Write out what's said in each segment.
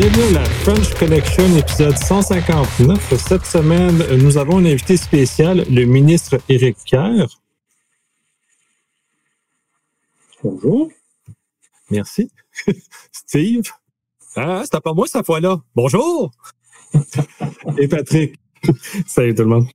Bienvenue à la French Connection, épisode 159. Cette semaine, nous avons un invité spécial, le ministre Éric Kerr. Bonjour. Merci. Steve. Ah, c'était pas moi cette fois-là. Bonjour. Et Patrick. Salut tout le monde.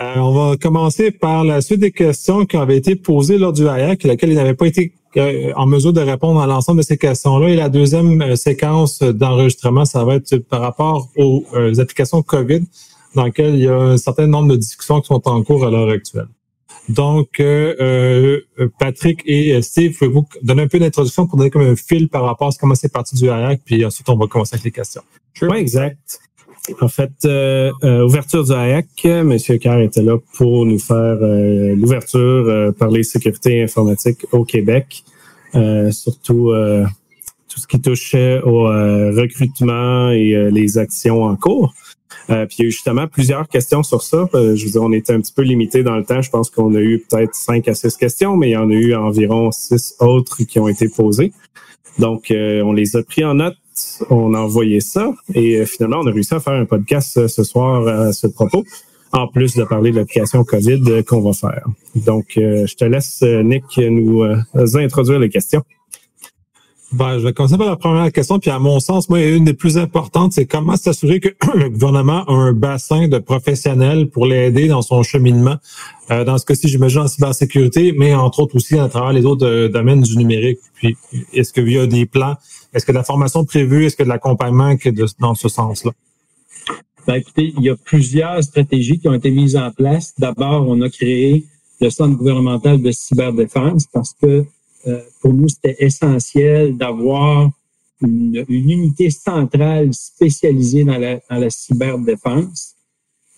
Euh, on va commencer par la suite des questions qui avaient été posées lors du HAYAC, laquelle il n'avait pas été en mesure de répondre à l'ensemble de ces questions-là. Et la deuxième euh, séquence d'enregistrement, ça va être par rapport aux applications COVID, dans lesquelles il y a un certain nombre de discussions qui sont en cours à l'heure actuelle. Donc, Patrick et Steve, pouvez-vous donner un peu d'introduction pour donner comme un fil par rapport à comment c'est parti du HAYAC, puis ensuite on va commencer avec les questions. Oui, exact. En fait, euh, euh, ouverture du HAYAC, M. Carr était là pour nous faire euh, l'ouverture par les sécurités informatiques au Québec, surtout tout ce qui touchait au recrutement et les actions en cours. puis il y a eu justement plusieurs questions sur ça. je veux dire, on était un petit peu limité dans le temps. Je pense qu'on a eu peut-être cinq à six questions, mais il y en a eu environ six autres qui ont été posées. Donc, on les a pris en note on a envoyé ça et euh, finalement, on a réussi à faire un podcast euh, ce soir à ce propos, en plus de parler de l'application COVID euh, qu'on va faire. Donc, je te laisse, Nick, nous introduire les questions. Ben, je vais commencer par la première question, puis à mon sens, moi, une des plus importantes, c'est comment s'assurer que le gouvernement a un bassin de professionnels pour l'aider dans son cheminement. dans ce cas-ci, j'imagine en cybersécurité, mais entre autres aussi à travers les autres domaines du numérique. Puis, est-ce qu'il y a des plans est-ce que de la formation prévue? Est-ce que de l'accompagnement dans ce sens-là? Ben, écoutez, il y a plusieurs stratégies qui ont été mises en place. D'abord, on a créé le Centre gouvernemental de cyberdéfense parce que euh, pour nous, c'était essentiel d'avoir une, unité centrale spécialisée dans la, dans la cyberdéfense.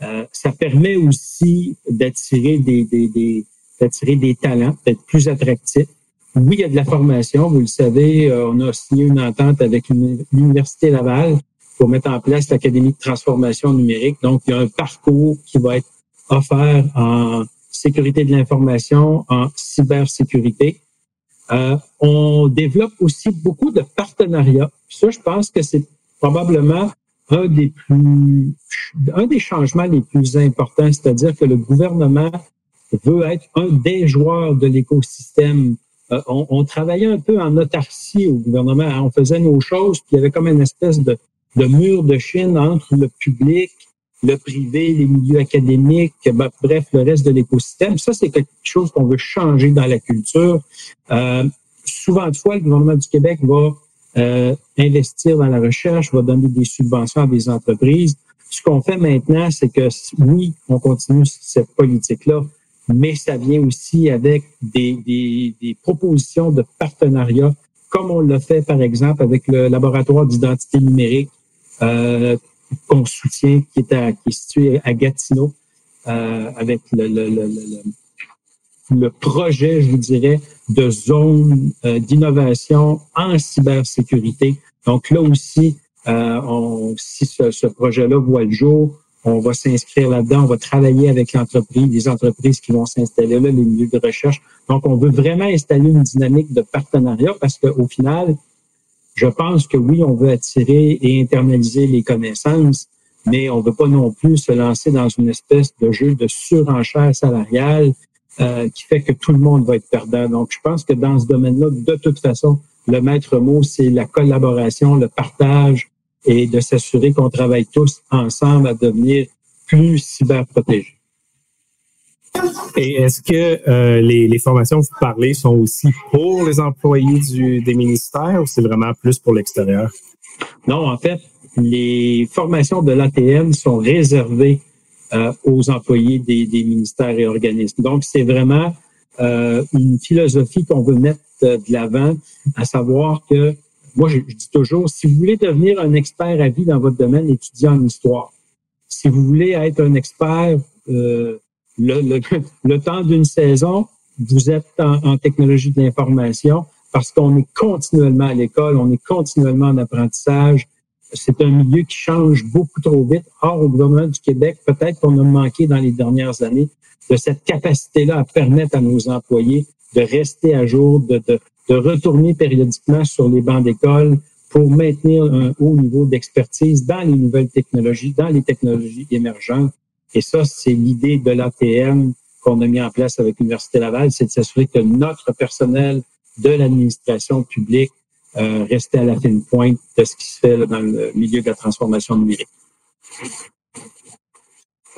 Euh, ça permet aussi d'attirer des, des, des, d'attirer des talents, d'être plus attractifs oui, il y a de la formation. Vous le savez, euh, on a signé une entente avec l'Université Laval pour mettre en place l'Académie de transformation numérique. Donc, il y a un parcours qui va être offert en sécurité de l'information, en cybersécurité. Euh, on développe aussi beaucoup de partenariats. Ça, je pense que c'est probablement un des plus, un des changements les plus importants, c'est-à-dire que le gouvernement veut être un des joueurs de l'écosystème euh, on, travaillait un peu en autarcie au gouvernement. On faisait nos choses, puis il y avait comme une espèce de, mur de Chine entre le public, le privé, les milieux académiques, ben, bref, le reste de l'écosystème. Ça, c'est quelque chose qu'on veut changer dans la culture. Euh, souvent de fois, le gouvernement du Québec va euh, investir dans la recherche, va donner des subventions à des entreprises. Ce qu'on fait maintenant, c'est que oui, on continue cette politique-là, mais ça vient aussi avec des, des, des propositions de partenariat, comme on l'a fait par exemple avec le laboratoire d'identité numérique euh, qu'on soutient, qui est, à, qui est situé à Gatineau, euh, avec le, le, le, le, projet, je vous dirais, de zone euh, d'innovation en cybersécurité. Donc là aussi, euh, on, si ce, ce projet-là voit le jour, on va s'inscrire là-dedans, on va travailler avec l'entreprise, les entreprises qui vont s'installer là, les milieux de recherche. Donc, on veut vraiment installer une dynamique de partenariat parce qu'au final, je pense que oui, on veut attirer et internaliser les connaissances, mais on ne veut pas non plus se lancer dans une espèce de jeu de surenchère salariale euh, qui fait que tout le monde va être perdant. Donc, je pense que dans ce domaine-là, de toute façon, le maître mot, c'est la collaboration, le partage, et de s'assurer qu'on travaille tous ensemble à devenir plus cyberprotégés. Et est-ce que euh, les, les, formations que vous parlez sont aussi pour les employés du, des ministères ou c'est vraiment plus pour l'extérieur? Non, en fait, les formations de l'ATM sont réservées euh, aux employés des, des, ministères et organismes. Donc, c'est vraiment euh, une philosophie qu'on veut mettre de l'avant, à savoir que moi, je, dis toujours, si vous voulez devenir un expert à vie dans votre domaine, étudiez en histoire. Si vous voulez être un expert euh, le, le, temps d'une saison, vous êtes en, technologie de l'information parce qu'on est continuellement à l'école, on est continuellement en apprentissage. C'est un milieu qui change beaucoup trop vite. Or, au gouvernement du Québec, peut-être qu'on a manqué dans les dernières années de cette capacité-là à permettre à nos employés de rester à jour, de, de, de retourner périodiquement sur les bancs d'école pour maintenir un haut niveau d'expertise dans les nouvelles technologies, dans les technologies émergentes. Et ça, c'est l'idée de l'ATM qu'on a mis en place avec l'Université Laval, c'est de s'assurer que notre personnel de l'administration publique euh, restait à la fine pointe de ce qui se fait dans le milieu de la transformation numérique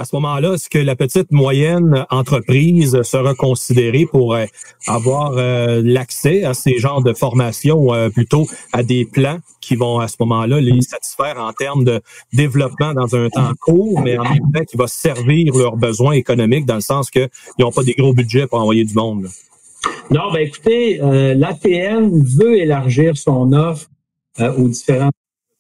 à ce moment-là, est-ce que la petite moyenne entreprise sera considérée pour euh, avoir euh, l'accès à ces genres de formations, euh, plutôt à des plans qui vont à ce moment-là les satisfaire en termes de développement dans un temps court, mais en même temps qui va servir leurs besoins économiques dans le sens qu'ils n'ont pas des gros budgets pour envoyer du monde? Non, ben écoutez, l'ATN veut élargir son offre aux différentes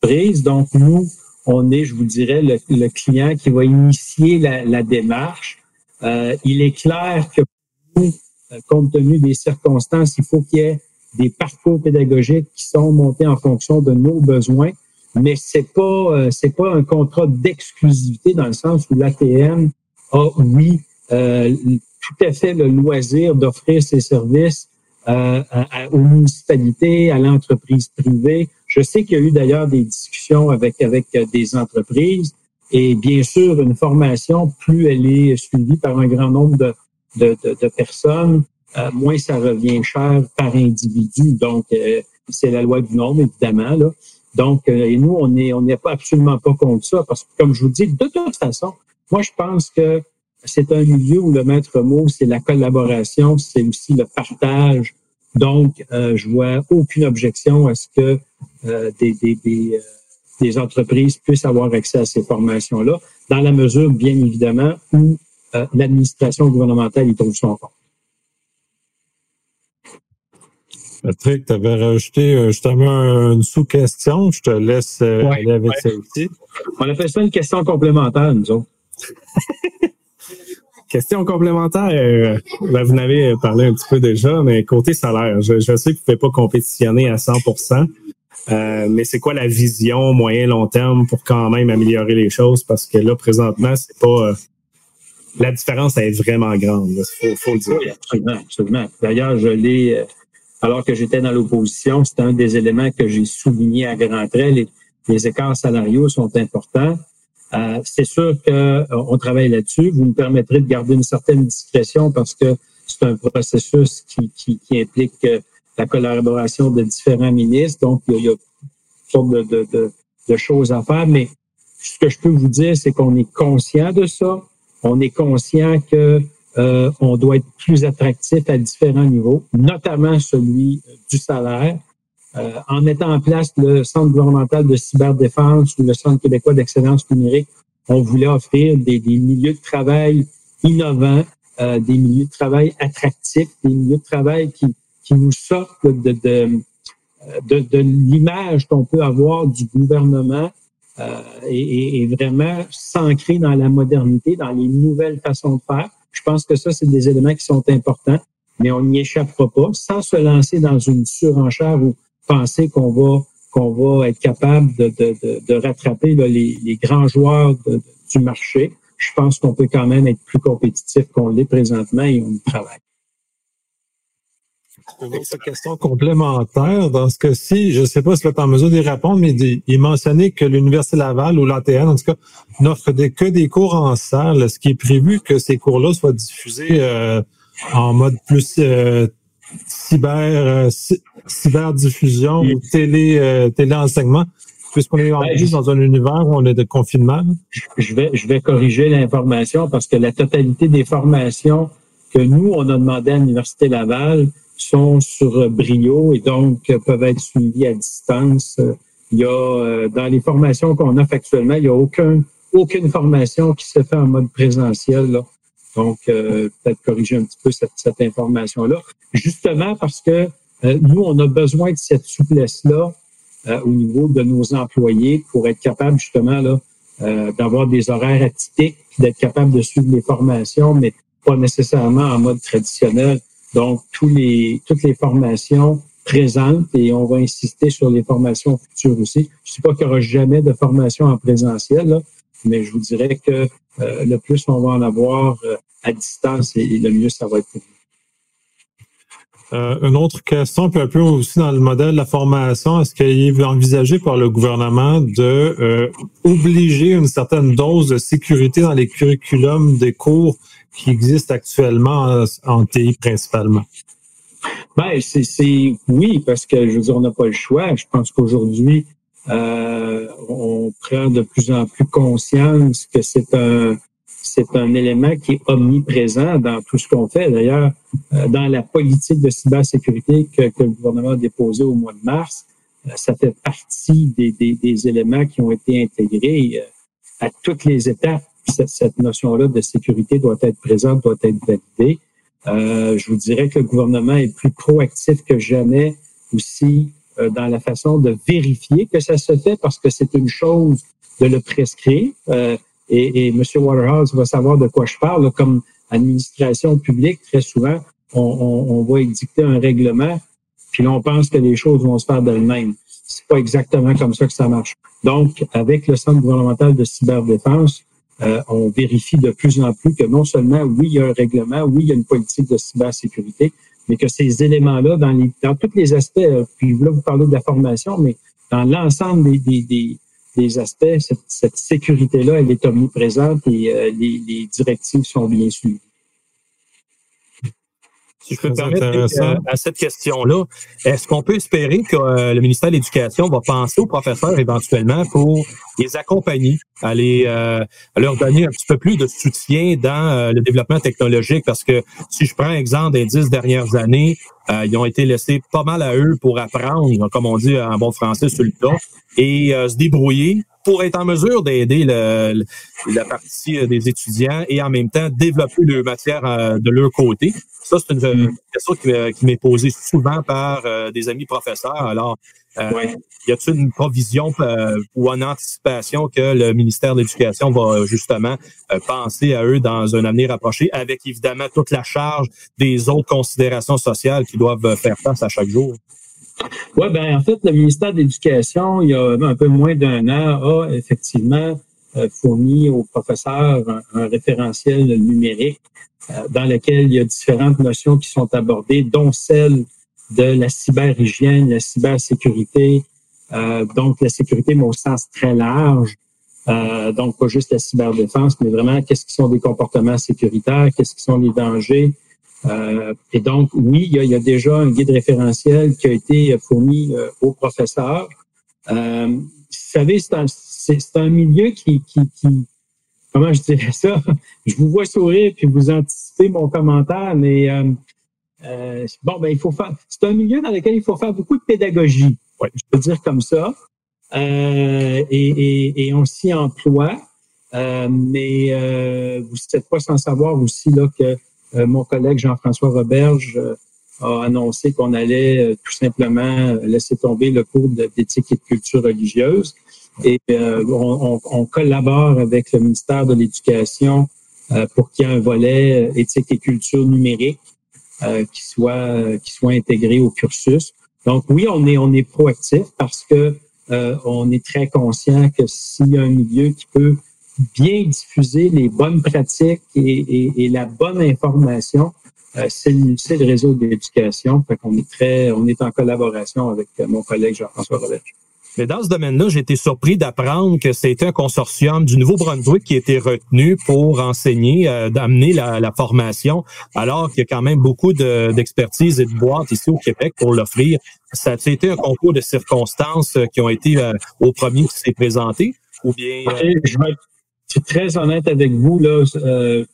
entreprises. Donc, nous, on est, je vous dirais, le, client qui va initier la, démarche. Euh, il est clair que euh, compte tenu des circonstances, il faut qu'il y ait des parcours pédagogiques qui sont montés en fonction de nos besoins, mais c'est pas euh, c'est pas un contrat d'exclusivité dans le sens où l'ATM a oui tout à fait le loisir d'offrir ses services aux municipalités, à l'entreprise privée. Je sais qu'il y a eu d'ailleurs des discussions avec, avec euh, des entreprises et bien sûr, une formation, plus elle est suivie par un grand nombre de, de, de, personnes, euh, moins ça revient cher par individu. Donc, c'est la loi du nombre, évidemment. Là. Donc, et nous, on n'est on n'est absolument pas contre ça parce que, comme je vous dis, de toute façon, moi, je pense que c'est un milieu où le maître mot, c'est la collaboration, c'est aussi le partage. Donc, euh, je vois aucune objection à ce que euh, des, des, des, euh, des, entreprises puissent avoir accès à ces formations-là, dans la mesure, bien évidemment, où euh, l'administration gouvernementale y trouve son compte. Patrick, tu avais rajouté justement une sous-question. Je te laisse aller avec ça aussi. On a fait ça une question complémentaire, nous autres. Question complémentaire, euh, ben, vous en avez parlé un petit peu déjà, mais côté salaire, je, sais que vous ne pouvez pas compétitionner à 100 euh, mais c'est quoi la vision moyen long terme pour quand même améliorer les choses? Parce que là présentement c'est pas euh, la différence est vraiment grande il faut, le dire. Oui, absolument absolument. D'ailleurs je l'ai alors que j'étais dans l'opposition c'était un des éléments que j'ai souligné à grands traits les, écarts salariaux sont importants. Euh, c'est sûr qu'on euh, travaille là-dessus. Vous me permettrez de garder une certaine discrétion parce que c'est un processus qui, qui, qui implique euh, la collaboration de différents ministres. Donc, il y a, toutes sortes de, de, de, choses à faire. Mais ce que je peux vous dire, c'est qu'on est conscient de ça. On est conscient que euh, on doit être plus attractif à différents niveaux, notamment celui du salaire. Euh, en mettant en place le Centre gouvernemental de cyberdéfense ou le Centre québécois d'excellence numérique, on voulait offrir des, milieux de travail innovants, euh, des milieux de travail attractifs, des milieux de travail qui, qui nous sortent de, de, de, de l'image qu'on peut avoir du gouvernement euh, et, et, vraiment s'ancrer dans la modernité, dans les nouvelles façons de faire. Je pense que ça, c'est des éléments qui sont importants, mais on n'y échappera pas sans se lancer dans une surenchère où penser qu'on va qu'on va être capable de, de, de, rattraper les, les, grands joueurs du marché. Je pense qu'on peut quand même être plus compétitif qu'on l'est présentement et on y travaille. Une autre question complémentaire. Dans ce cas-ci, je ne sais pas si vous êtes en mesure d'y répondre, mais il est mentionné que l'Université Laval ou l'ATN, en tout cas, n'offre que des cours en salle. Est-ce qui est prévu que ces cours-là soient diffusés euh, en mode plus euh, cyber, euh, cyberdiffusion ou télé, euh, téléenseignement, puisqu'on est en ben, dans un univers où on est de confinement? Je vais, je vais corriger l'information parce que la totalité des formations que nous, on a demandé à l'Université Laval sont sur Brio et donc peuvent être suivies à distance. Il y a, euh, dans les formations qu'on offre actuellement, il n'y a aucun, aucune formation qui se fait en mode présentiel. Là. Donc, euh, peut-être corriger un petit peu cette, cette information-là. Justement parce que euh, nous, on a besoin de cette souplesse-là euh, au niveau de nos employés pour être capable justement là d'avoir des horaires atypiques, d'être capable de suivre les formations, mais pas nécessairement en mode traditionnel. Donc, tous les, toutes les formations présentes, et on va insister sur les formations futures aussi. Je ne sais pas qu'il n'y aura jamais de formation en présentiel, là, mais je vous dirais que euh, le plus on va en avoir euh, à distance et, le mieux ça va être pour Euh, une autre question, puis un peu aussi dans le modèle de la formation, est-ce qu'il est envisagé par le gouvernement de euh, obliger une certaine dose de sécurité dans les curriculums des cours qui existent actuellement en, TI principalement? Ben, c'est oui, parce que je veux dire, on n'a pas le choix. Je pense qu'aujourd'hui, euh, on prend de plus en plus conscience que c'est un c'est un élément qui est omniprésent dans tout ce qu'on fait. D'ailleurs, euh, dans la politique de cybersécurité que, le gouvernement a déposée au mois de mars, euh, ça fait partie des, éléments qui ont été intégrés à toutes les étapes. Cette, notion-là de sécurité doit être présente, doit être validée. Euh, je vous dirais que le gouvernement est plus proactif que jamais aussi dans la façon de vérifier que ça se fait parce que c'est une chose de le prescrire. Euh, et, et M. Waterhouse va savoir de quoi je parle. Comme administration publique, très souvent, on, on, on va édicter un règlement, puis là, on pense que les choses vont se faire d'elles-mêmes. C'est pas exactement comme ça que ça marche. Donc, avec le Centre gouvernemental de cyberdéfense, euh, on vérifie de plus en plus que non seulement, oui, il y a un règlement, oui, il y a une politique de cybersécurité, mais que ces éléments-là, dans, les, dans tous les aspects, euh, puis là, vous parlez de la formation, mais dans l'ensemble des, aspects, cette, sécurité-là, elle est omniprésente et euh, les, directives sont bien suivies. Si je peux me permettre euh, à cette question-là, est-ce qu'on peut espérer que euh, le ministère de l'Éducation va penser aux professeurs éventuellement pour les accompagner, à, leur donner un petit peu plus de soutien dans le développement technologique? Parce que si je prends l'exemple des dix dernières années, ils ont été laissés pas mal à eux pour apprendre, comme on dit en bon français, sur le tas et euh, se débrouiller pour être en mesure d'aider le, la partie euh, des étudiants et en même temps développer leur matière euh, de leur côté. Ça, c'est une. Question qui, m'est posée souvent par des amis professeurs. Alors, y a-t-il une provision ou une anticipation que le ministère de l'Éducation va justement penser à eux dans un avenir approché, avec évidemment toute la charge des autres considérations sociales qui doivent faire face à chaque jour? Oui, ben en fait, le ministère de l'Éducation, il y a un peu moins d'un an, a effectivement euh, fourni aux professeurs un, référentiel numérique euh, dans lequel il y a différentes notions qui sont abordées, dont celle de la cyberhygiène, la cybersécurité, euh, donc la sécurité, mais au sens très large. donc, pas juste la cyberdéfense, mais vraiment qu'est-ce qui sont des comportements sécuritaires, qu'est-ce qui sont les dangers, euh, et donc, oui, il y, a, déjà un guide référentiel qui a été fourni euh, aux professeurs. Euh, vous savez, c'est un, un, milieu qui, qui, qui, comment je dirais ça? Je vous vois sourire puis vous anticipez mon commentaire, mais euh, euh, bon, ben il faut faire. C'est un milieu dans lequel il faut faire beaucoup de pédagogie. Ouais. Je peux dire comme ça. Et, et, et, on s'y emploie. mais vous n'êtes pas sans savoir aussi là que euh, mon collègue Jean-François Roberge euh, a annoncé qu'on allait euh, tout simplement laisser tomber le cours d'éthique et de culture religieuse. Et on, on, collabore avec le ministère de l'Éducation pour qu'il y ait un volet éthique et culture numérique qui soit qui soit intégré au cursus. Donc oui, on est on est proactif parce que on est très conscient que s'il y a un milieu qui peut bien diffuser les bonnes pratiques et, la bonne information, euh, c'est le, réseau d'éducation. Fait qu'on est très, on est en collaboration avec euh, mon collègue Jean-François Roberge. Mais dans ce domaine-là, j'ai été surpris d'apprendre que c'était un consortium du Nouveau-Brunswick qui été retenu pour enseigner, euh, d'amener la, formation, alors qu'il y a quand même beaucoup d'expertise et de boîtes ici au Québec pour l'offrir. Ça a été un concours de circonstances qui ont été au premier qui s'est présenté, ou bien... je, je suis très honnête avec vous. Là, euh,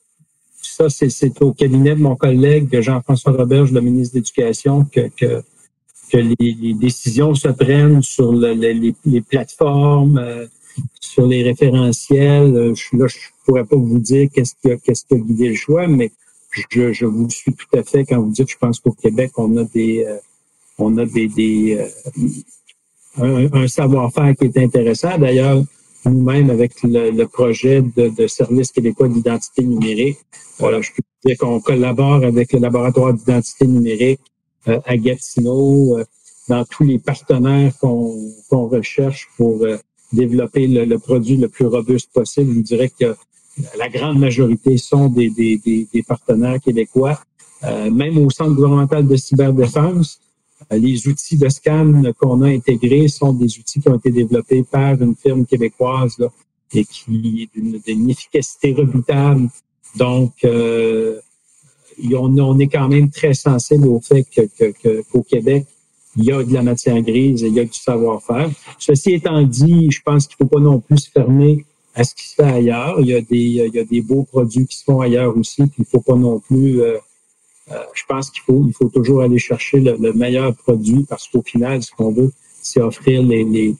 ça, c'est au cabinet de mon collègue Jean-François Roberge, le ministre de l'Éducation, que, que, que les, décisions se prennent sur les, les, plateformes, euh, sur les référentiels. Euh, je, là, je pourrais pas vous dire qu'est-ce qui a, a guidé le choix, mais je, je, vous suis tout à fait quand vous dites, je pense qu'au Québec, on a des, on a des, des un, un savoir-faire qui est intéressant. D'ailleurs, nous-mêmes avec le, projet de, de, service québécois d'identité numérique. Voilà, je peux dire qu'on collabore avec le laboratoire d'identité numérique euh, à Gatineau, euh, dans tous les partenaires qu'on recherche pour euh, développer le, produit le plus robuste possible. Je dirais que la grande majorité sont des, des, des, partenaires québécois. même au Centre gouvernemental de cyberdéfense, les outils de scan qu'on a intégrés sont des outils qui ont été développés par une firme québécoise là, et qui est d'une efficacité redoutable. Donc, euh, on, est quand même très sensible au fait qu'au que, qu'au Québec, il y a de la matière grise il y a du savoir-faire. Ceci étant dit, je pense qu'il ne faut pas non plus se fermer à ce qui se fait ailleurs. Il y a des, il y a des beaux produits qui se font ailleurs aussi, puis il ne faut pas non plus... Euh, euh, je pense qu'il faut, il faut toujours aller chercher le, le meilleur produit parce qu'au final, ce qu'on veut, c'est offrir les, les,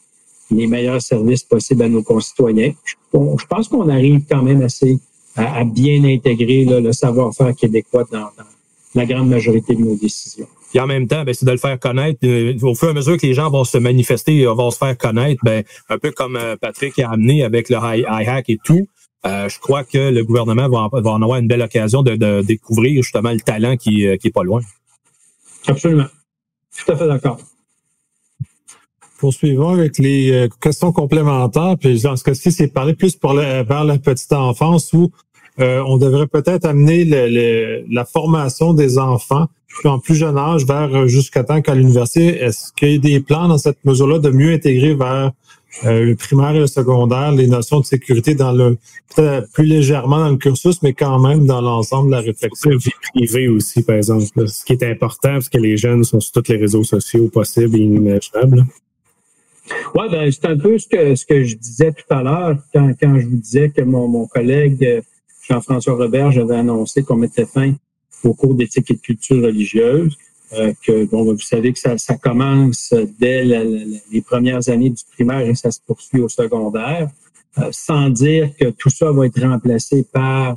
les meilleurs services possibles à nos concitoyens. Je pense qu'on arrive quand même assez à, à bien intégrer là, le savoir-faire québécois dans, dans, la grande majorité de nos décisions. Et en même temps, ben, c'est de le faire connaître. Euh, au fur et à mesure que les gens vont se manifester, vont se faire connaître, ben, un peu comme euh, Patrick a amené avec le hack et tout, euh, je crois que le gouvernement va, va, en avoir une belle occasion de, de découvrir justement le talent qui, qui est pas loin. Absolument. Tout à fait d'accord. Poursuivons avec les euh, questions complémentaires. Puis dans ce cas-ci, c'est parler plus pour le, vers la petite enfance où euh, on devrait peut-être amener le, le, la formation des enfants puis en plus jeune âge vers euh, jusqu'à temps qu'à l'université. Est-ce qu'il y a des plans dans cette mesure-là de mieux intégrer vers euh, le primaire et le secondaire les notions de sécurité dans le peut-être plus légèrement dans le cursus, mais quand même dans l'ensemble de la réflexion? Vie privée aussi, par exemple. Ce qui est important, parce que les jeunes sont sur tous les réseaux sociaux possibles et inimaginables. Oui, ben, c'est un peu ce que, ce que je disais tout à l'heure quand, quand je vous disais que mon, mon collègue euh, Jean-François Robert, j'avais annoncé qu'on mettait fin au cours d'éthique et de culture religieuse. Euh, que bon, vous savez que ça, ça commence dès les premières années du primaire et ça se poursuit au secondaire, euh, sans dire que tout ça va être remplacé par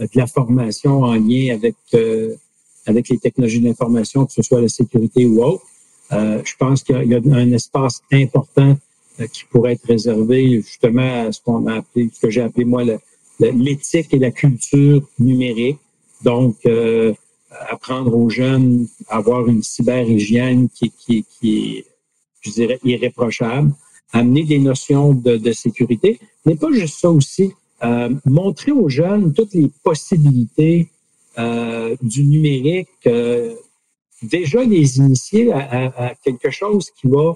euh, de la formation en lien avec euh, avec les technologies d'information, que ce soit la sécurité ou autre. Euh, je pense qu'il y, y, a un espace important qui pourrait être réservé justement à ce qu'on a appelé, ce que j'ai appelé moi l'éthique et la culture numérique. Donc, euh, apprendre aux jeunes à avoir une cyberhygiène qui, qui, qui est, je dirais, irréprochable, amener des notions de, de sécurité, mais pas juste ça aussi, euh, montrer aux jeunes toutes les possibilités euh, du numérique, euh, déjà les initier à, à, à, quelque chose qui va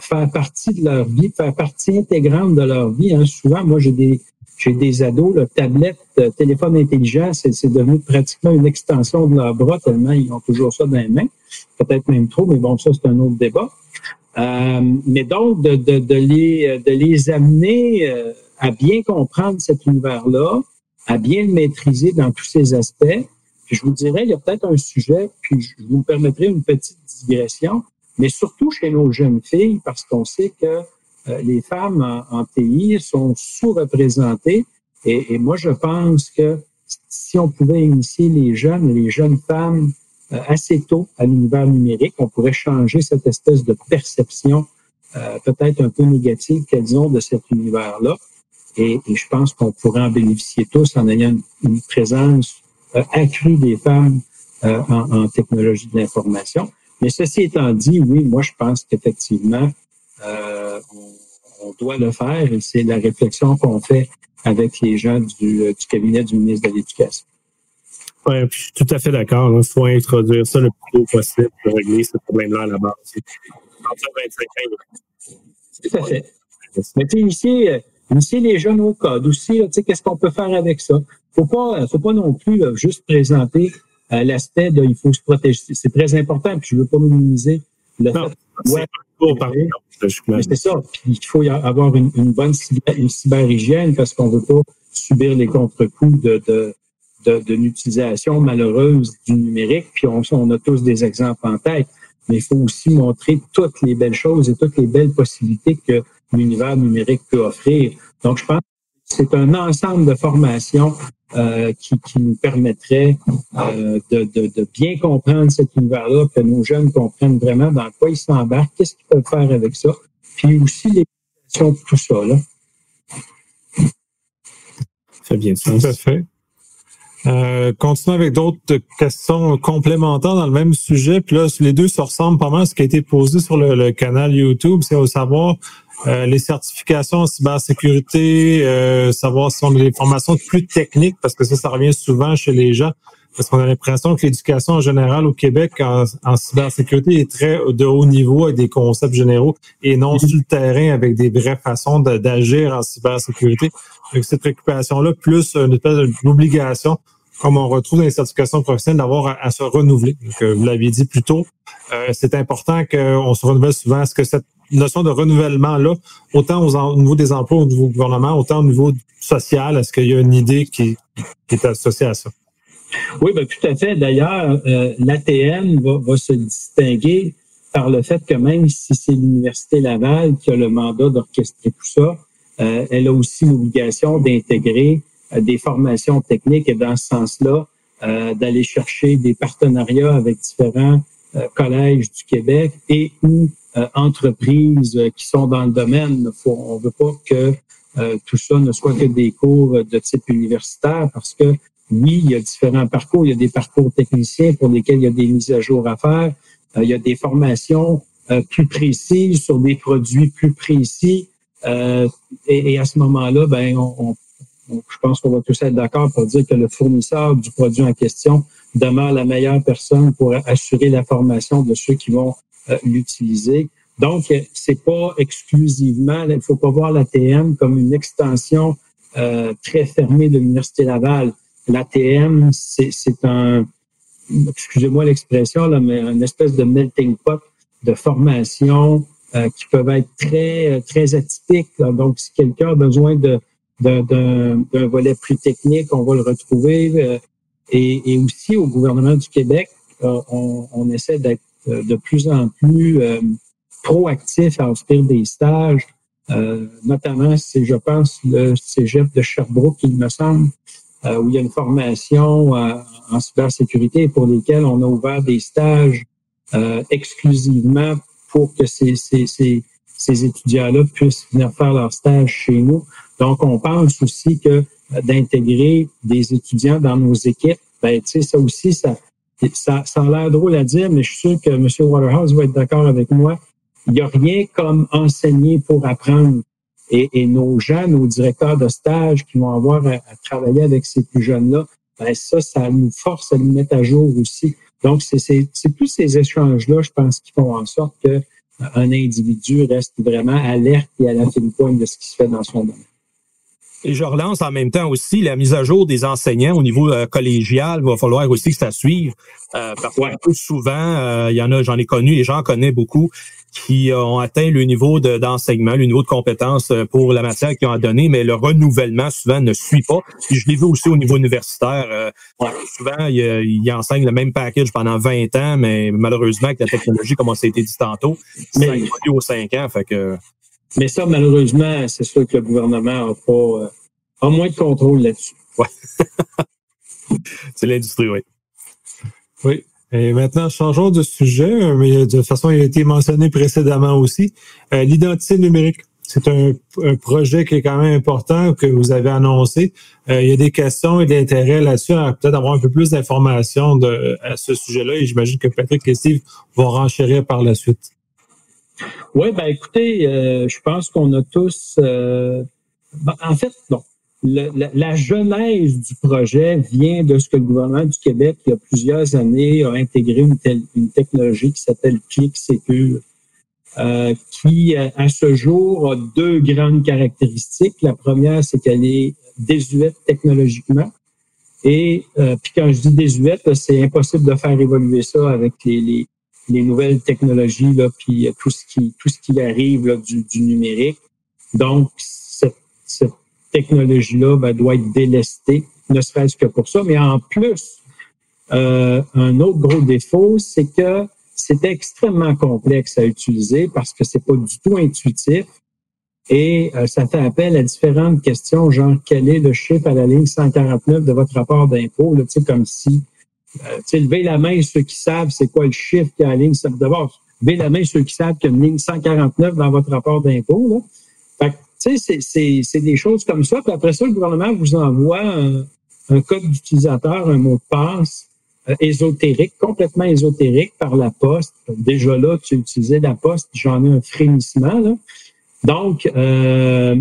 faire partie de leur vie, faire partie intégrante de leur vie. Hein. Souvent, moi, j'ai des j'ai des ados, le tablette, euh, téléphone intelligent, c'est devenu pratiquement une extension de leur bras tellement ils ont toujours ça dans les mains. Peut-être même trop, mais bon, ça, c'est un autre débat. Euh, mais donc, de, de, de, les, de les amener euh, à bien comprendre cet univers-là, à bien le maîtriser dans tous ses aspects, puis je vous dirais, il y a peut-être un sujet, puis je vous permettrai une petite digression, mais surtout chez nos jeunes filles, parce qu'on sait que les femmes en, en, TI sont sous-représentées. Et, et, moi, je pense que si on pouvait initier les jeunes, les jeunes femmes euh, assez tôt à l'univers numérique, on pourrait changer cette espèce de perception euh, peut-être un peu négative qu'elles ont de cet univers-là. Et, et, je pense qu'on pourrait en bénéficier tous en ayant une, présence accrue des femmes euh, en, en, technologie de l'information. Mais ceci étant dit, oui, moi je pense qu'effectivement, euh, on, on, doit le faire et c'est la réflexion qu'on fait avec les gens du, euh, du cabinet du ministre de l'Éducation. Oui, je suis tout à fait d'accord. Il faut introduire ça le plus tôt possible pour régler ce problème-là à la base. En 25 ans. Tout à fait. Mais tu initier, euh, les jeunes au code aussi, tu sais, qu'est-ce qu'on peut faire avec ça? Faut pas, faut pas non plus là, juste présenter euh, l'aspect de il faut se protéger. C'est très important, puis je veux pas minimiser le non, fait. Ouais, c'est ça. Puis il faut y avoir une, une bonne cyber, une cyberhygiène parce qu'on veut pas subir les contre-coups de, de, de, d'une utilisation malheureuse du numérique. Puis on, on a tous des exemples en tête. Mais il faut aussi montrer toutes les belles choses et toutes les belles possibilités que l'univers numérique peut offrir. Donc, je pense c'est un ensemble de formations euh, qui, qui, nous permettrait euh, de, de, de, bien comprendre cet univers-là, que nos jeunes comprennent vraiment dans quoi ils s'embarquent, qu'est-ce qu'ils peuvent faire avec ça, puis aussi l'évaluation de tout ça. Là. Ça bien sens. Tout à fait. Euh, continuons avec d'autres questions complémentaires dans le même sujet. Puis là, les deux se ressemblent pas mal à ce qui a été posé sur le, le canal YouTube. C'est au savoir euh, les certifications en cybersécurité, euh, savoir si on a des formations plus techniques, parce que ça, ça revient souvent chez les gens. parce qu'on a l'impression que l'éducation en général au Québec en, cybersécurité est très de haut niveau avec des concepts généraux et non sur le terrain avec des vraies façons d'agir en cybersécurité. Avec cette préoccupation-là, plus une espèce d'obligation, comme on retrouve dans les certifications professionnelles, d'avoir à, se renouveler. Donc, vous l'aviez dit plus tôt, euh, c'est important qu'on se renouvelle souvent. Est-ce que cette notion de renouvellement-là, autant au niveau des emplois au niveau du gouvernement, autant au niveau social, est-ce qu'il y a une idée qui est associée à ça? Oui, ben, tout à fait. D'ailleurs, euh, l'ATM va, se distinguer par le fait que même si c'est l'Université Laval qui a le mandat d'orchestrer tout ça, euh, elle a aussi l'obligation d'intégrer des formations techniques et dans ce sens-là, d'aller chercher des partenariats avec différents collèges du Québec et ou entreprises qui sont dans le domaine. on ne veut pas que tout ça ne soit que des cours de type universitaire parce que oui, il y a différents parcours. Il y a des parcours techniciens pour lesquels il y a des mises à jour à faire. Euh, il y a des formations euh, plus précises sur des produits plus précis. Euh, et, à ce moment-là, ben, on, je pense qu'on va tous être d'accord pour dire que le fournisseur du produit en question demeure la meilleure personne pour assurer la formation de ceux qui vont l'utiliser. Donc, c'est pas exclusivement, il faut pas voir l'ATM comme une extension très fermée de l'Université Laval l'ATM, c'est un, excusez-moi l'expression, mais une espèce de melting pot de formation euh, qui peuvent être très, très atypiques. Donc, si quelqu'un a besoin de d'un volet plus technique, on va le retrouver. Euh, et, et, aussi au gouvernement du Québec, euh, on, on, essaie d'être de plus en plus proactif à offrir des stages. notamment, c'est, je pense, le cégep de Sherbrooke, il me semble, euh, où il y a une formation euh, en cybersécurité pour lesquels on a ouvert des stages euh, exclusivement pour que ces, ces, ces, ces étudiants-là puissent venir faire leur stage chez nous. Donc, on pense aussi que d'intégrer des étudiants dans nos équipes, ben, tu sais, ça aussi, ça, ça, ça a l'air drôle à dire, mais je suis sûr que M. Waterhouse va être d'accord avec moi. Il n'y a rien comme enseigner pour apprendre. Et, nos gens, nos directeurs de stage qui vont avoir à, travailler avec ces plus jeunes-là, ben ça, ça nous force à nous mettre à jour aussi. Donc, c'est plus ces échanges-là, je pense, qui font en sorte qu'un individu reste vraiment alerte et à la fine pointe de ce qui se fait dans son domaine. Et je relance en même temps aussi la mise à jour des enseignants au niveau euh, collégial. Il va falloir aussi que ça suive. Euh, parce que souvent, euh, il y en a, j'en ai connu, et j'en connais beaucoup, qui ont atteint le niveau d'enseignement, le niveau de compétence euh, pour la matière qu'ils ont donné, mais le renouvellement souvent ne suit pas. Puis je l'ai vu aussi au niveau universitaire. Euh, souvent, ils, enseignent le même package pendant 20 ans, mais malheureusement, avec la technologie, comme ça a été dit tantôt, ça évolue aux 5 ans. Fait que... Mais ça, malheureusement, c'est sûr que le gouvernement a pas euh, a moins de contrôle là-dessus. Ouais. c'est l'industrie, oui. Oui. Et maintenant, changeons de sujet, mais de toute façon, il a été mentionné précédemment aussi. Euh, l'identité numérique, c'est un, projet qui est quand même important que vous avez annoncé. Euh, il y a des questions et des intérêts là-dessus, peut-être avoir un peu plus d'informations à ce sujet-là. Et j'imagine que Patrick et Steve vont renchérir par la suite. Oui, ben écoutez, euh, je pense qu'on a tous... Ben, en fait, bon, la, genèse du projet vient de ce que le gouvernement du Québec, il y a plusieurs années, a intégré une, une technologie qui s'appelle Click Secure, euh, qui, à ce jour, a deux grandes caractéristiques. La première, c'est qu'elle est désuète technologiquement. Et euh, puis quand je dis désuète, c'est impossible de faire évoluer ça avec les, les, nouvelles technologies, là, puis tout ce qui, tout ce qui arrive là, du, du numérique. Donc, cette, cette technologie-là ben, doit être délestée, ne serait-ce que pour ça. Mais en plus, euh, un autre gros défaut, c'est que c'est extrêmement complexe à utiliser parce que c'est pas du tout intuitif et euh, ça fait appel à différentes questions, genre quel est le chiffre à la ligne 149 de votre rapport d'impôt, tu sais, comme si, euh, levez la main ceux qui savent c'est quoi le chiffre qui a la ligne, d'abord, levez la main ceux qui savent qu'il y a une ligne 149 dans votre rapport d'impôt. Fait tu sais, c'est des choses comme ça. Puis après ça, le gouvernement vous envoie un, code d'utilisateur, un mot de passe euh, ésotérique, complètement ésotérique par la poste. Déjà là, tu utilisais la poste, j'en ai un frémissement. Là. Donc, euh,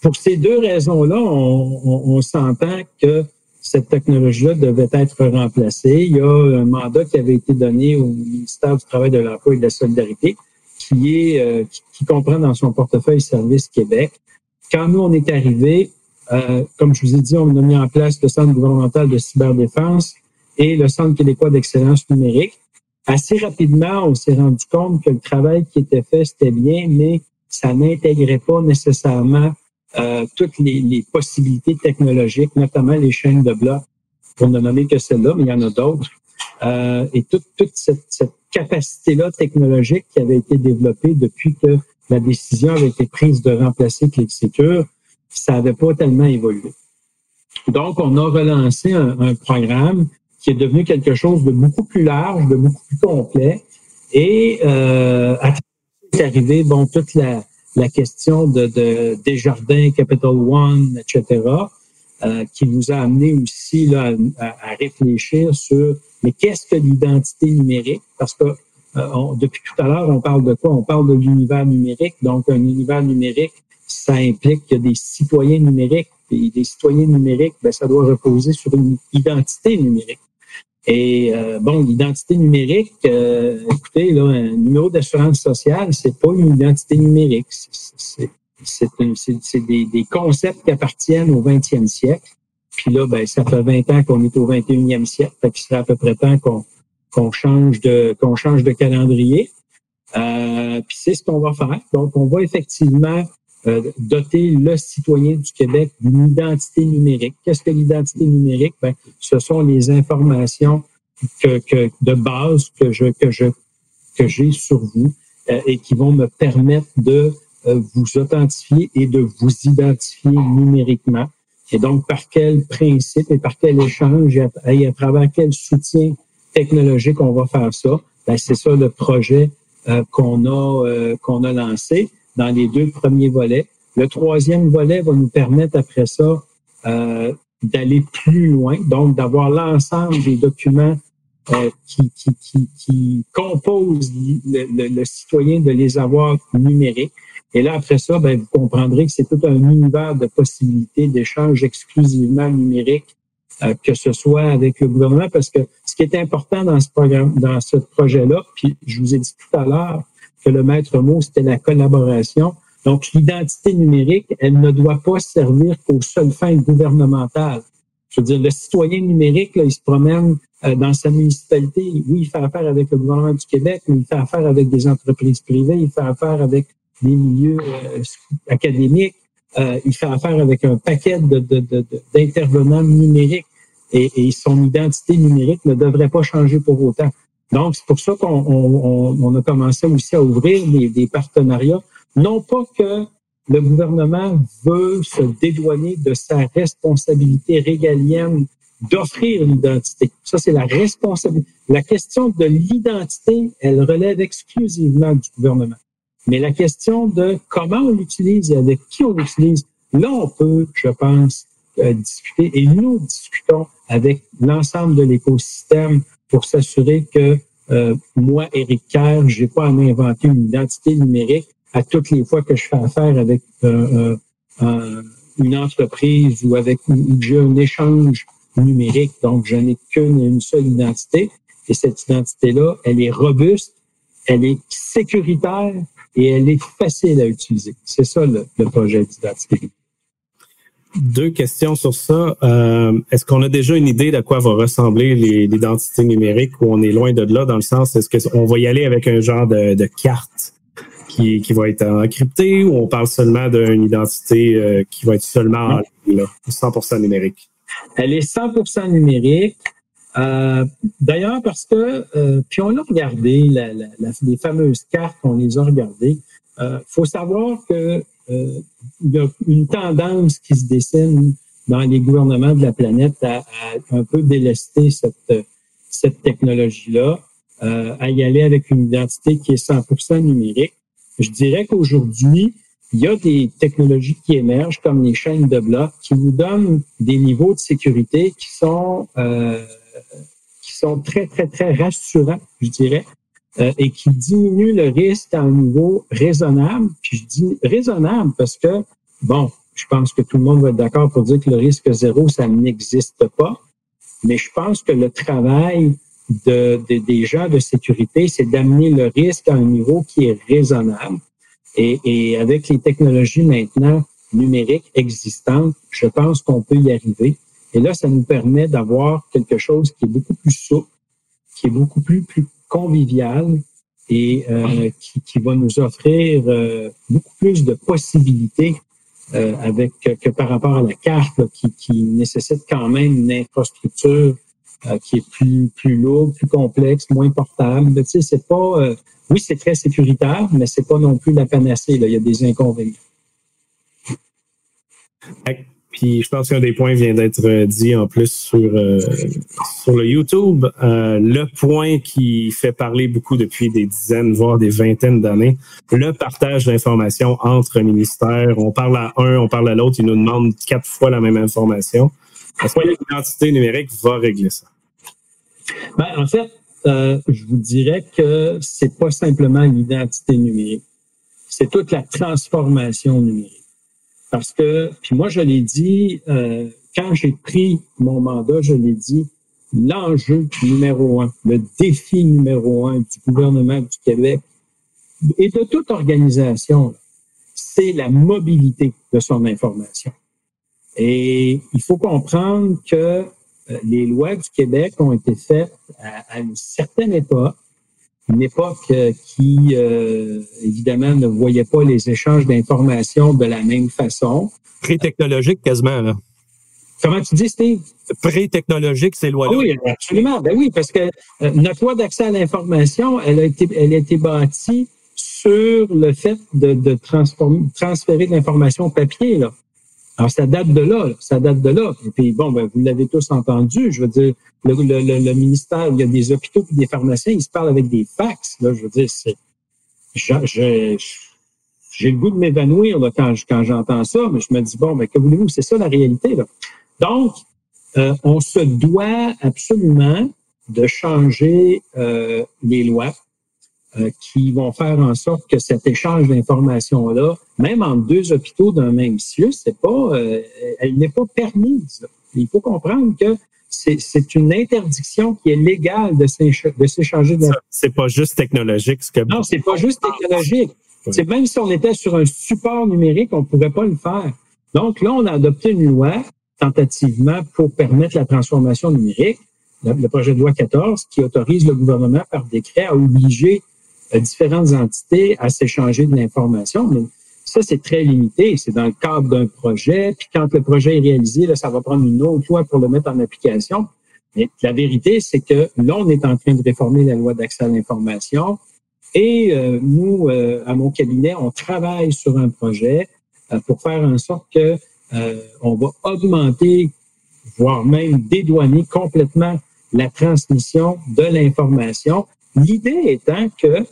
pour ces deux raisons-là, on, on, s'entend que cette technologie-là devait être remplacée. Il y a un mandat qui avait été donné au ministère du Travail, de l'Emploi et de la Solidarité, qui est euh, qui, comprend dans son portefeuille Service Québec. Quand nous on est arrivé, euh, comme je vous ai dit, on a mis en place le Centre gouvernemental de cyberdéfense et le Centre québécois d'excellence numérique. Assez rapidement, on s'est rendu compte que le travail qui était fait, c'était bien, mais ça n'intégrait pas nécessairement euh, toutes les, possibilités technologiques, notamment les chaînes de blocs, pour ne nommer que celle-là, mais il y en a d'autres. Euh, et toute, toute cette, cette capacité-là technologique qui avait été développée depuis que la décision avait été prise de remplacer ClickSecure, ça n'avait pas tellement évolué. Donc, on a relancé un, un, programme qui est devenu quelque chose de beaucoup plus large, de beaucoup plus complet. Et euh, à est arrivé, bon, toute la, la question de, de Desjardins, Capital One, etc., euh, qui nous a amené aussi là, à, réfléchir sur mais qu'est-ce que l'identité numérique? Parce que euh, depuis tout à l'heure, on parle de quoi? On parle de l'univers numérique. Donc, un univers numérique, ça implique qu'il y a des citoyens numériques. Et des citoyens numériques, ben, ça doit reposer sur une identité numérique. Et euh, bon, l'identité numérique, euh, écoutez, là, un numéro d'assurance sociale, c'est pas une identité numérique. C'est des, des, concepts qui appartiennent au 20e siècle. Puis là, ben, ça fait 20 ans qu'on est au 21e siècle. Fait qu'il serait à peu près temps qu'on change de qu'on change de calendrier. Euh, puis c'est ce qu'on va faire. Donc, on va effectivement euh, doter le citoyen du Québec d'une identité numérique. Qu'est-ce que l'identité numérique? Ben, ce sont les informations que, que, de base que je que je que j'ai sur vous euh, et qui vont me permettre de euh, vous authentifier et de vous identifier numériquement. Et donc, par quel principe et par quel échange et à, travers quel soutien technologique on va faire ça? Ben, c'est ça le projet qu'on a qu'on a lancé dans les deux premiers volets. Le troisième volet va nous permettre après ça euh, d'aller plus loin, donc d'avoir l'ensemble des documents euh, qui, qui, qui, qui, composent le, le, citoyen, de les avoir numériques. Et là, après ça, ben, vous comprendrez que c'est tout un univers de possibilités d'échanges exclusivement numériques, euh, que ce soit avec le gouvernement, parce que ce qui est important dans ce programme, dans ce projet-là, puis je vous ai dit tout à l'heure, que le maître mot, c'était la collaboration. Donc, l'identité numérique, elle ne doit pas servir qu'aux seules fins gouvernementales. Je veux dire, le citoyen numérique, là, il se promène euh, dans sa municipalité. Oui, il fait affaire avec le gouvernement du Québec, mais il fait affaire avec des entreprises privées, il fait affaire avec des milieux euh, académiques, euh, il fait affaire avec un paquet d'intervenants de, de, numériques. Et, et, son identité numérique ne devrait pas changer pour autant. Donc, c'est pour ça qu'on a commencé aussi à ouvrir des, partenariats. Non pas que le gouvernement veut se dédouaner de sa responsabilité régalienne d'offrir l'identité. Ça, c'est la responsabilité. La question de l'identité, elle relève exclusivement du gouvernement. Mais la question de comment on l'utilise et avec qui on l'utilise, là, on peut, je pense, euh, discuter. Et nous discutons avec l'ensemble de l'écosystème pour s'assurer que euh, moi, Eric Kerr, j'ai pas à m'inventer une identité numérique à toutes les fois que je fais affaire avec euh, euh, une entreprise ou avec j'ai un échange numérique. Donc, je n'ai qu'une une seule identité. Et cette identité-là, elle est robuste, elle est sécuritaire et elle est facile à utiliser. C'est ça le projet d'identité. Deux questions sur ça. Euh, est-ce qu'on a déjà une idée de quoi va ressembler l'identité numérique ou on est loin de là dans le sens, est-ce qu'on va y aller avec un genre de, carte qui, qui, va être encryptée ou on parle seulement d'une identité euh, qui va être seulement en ligne, 100% numérique? Elle est 100% numérique. Euh, d'ailleurs, parce que, puis on a regardé les fameuses cartes, on les a regardées. Il faut savoir que euh, il y a une tendance qui se dessine dans les gouvernements de la planète à, un peu délester cette, cette technologie-là, euh, à y aller avec une identité qui est 100% numérique. Je dirais qu'aujourd'hui, il y a des technologies qui émergent comme les chaînes de blocs qui nous donnent des niveaux de sécurité qui sont euh, qui sont très très très rassurants, je dirais, euh, et qui diminue le risque à un niveau raisonnable. Puis je dis raisonnable parce que, bon, Je pense que tout le monde va être d'accord pour dire que le risque zéro, ça n'existe pas. Mais je pense que le travail de, des gens de sécurité, c'est d'amener le risque à un niveau qui est raisonnable. Et, et avec les technologies maintenant numériques existantes, je pense qu'on peut y arriver. Et là, ça nous permet d'avoir quelque chose qui est beaucoup plus souple, qui est beaucoup plus, plus convivial et euh, qui, qui, va nous offrir euh, beaucoup plus de possibilités euh, avec que par rapport à la carte qui, qui, nécessite quand même une infrastructure euh, qui est plus plus lourde, plus complexe, moins portable. Tu sais, c'est pas euh, oui, c'est très sécuritaire, mais c'est pas non plus la panacée. Là. Il y a des inconvénients. Je pense qu'un des points vient d'être euh, dit en plus sur, euh, sur le YouTube. Euh, le point qui fait parler beaucoup depuis des dizaines, voire des vingtaines d'années, le partage d'informations entre ministères. On parle à un, on parle à l'autre, ils nous demandent quatre fois la même information. Est-ce que l'identité numérique va régler ça? Ben, en fait, je vous dirais que c'est pas simplement l'identité numérique, c'est toute la transformation numérique. Parce que, puis moi, je l'ai dit, euh, quand j'ai pris mon mandat, je l'ai dit, l'enjeu numéro un, le défi numéro un du gouvernement du Québec et de toute organisation, c'est la mobilité de son information. Et il faut comprendre que euh, les lois du Québec ont été faites à, à une certaine époque une époque euh, qui, euh, évidemment, ne voyait pas les échanges d'informations de la même façon. Pré-technologique quasiment, là. Comment tu dis, Steve? Pré-technologique, ces lois-là. oui, absolument. Ben oui, parce que euh, notre loi d'accès à l'information, elle a été, elle a été bâtie sur le fait de, de transformer, transférer de l'information papier, là. Alors, ça date de là, ça date de là. Et puis, bon, ben, vous l'avez tous entendu. Je veux dire, le, le, le, ministère, il y a des hôpitaux et des pharmaciens, ils se parlent avec des fax. Là, je veux dire, c'est. J'ai le goût de m'évanouir quand, quand j'entends ça, mais je me dis, bon, ben, que voulez-vous? C'est ça la réalité. Là. Donc, euh, on se doit absolument de changer euh, les lois euh, qui vont faire en sorte que cet échange d'informations-là, même entre deux hôpitaux d'un même CIUS, c'est pas, euh, elle n'est pas permise. Il faut comprendre que c'est une interdiction qui est légale de s'échanger. C'est pas juste technologique. Ce que... Non, c'est pas juste technologique. C'est même si on était sur un support numérique, on pourrait pas le faire. Donc là, on a adopté une loi tentativement pour permettre la transformation numérique, le projet de loi 14, qui autorise le gouvernement par décret à obliger différentes entités à s'échanger de l'information, mais ça, c'est très limité. C'est dans le cadre d'un projet. Puis quand le projet est réalisé, là, ça va prendre une autre loi pour le mettre en application. Mais la vérité, c'est que là, on est en train de réformer la loi d'accès à l'information. Et euh, nous, euh, à mon cabinet, on travaille sur un projet pour faire en sorte que on va augmenter, voire même dédouaner complètement la transmission de l'information. L'idée étant que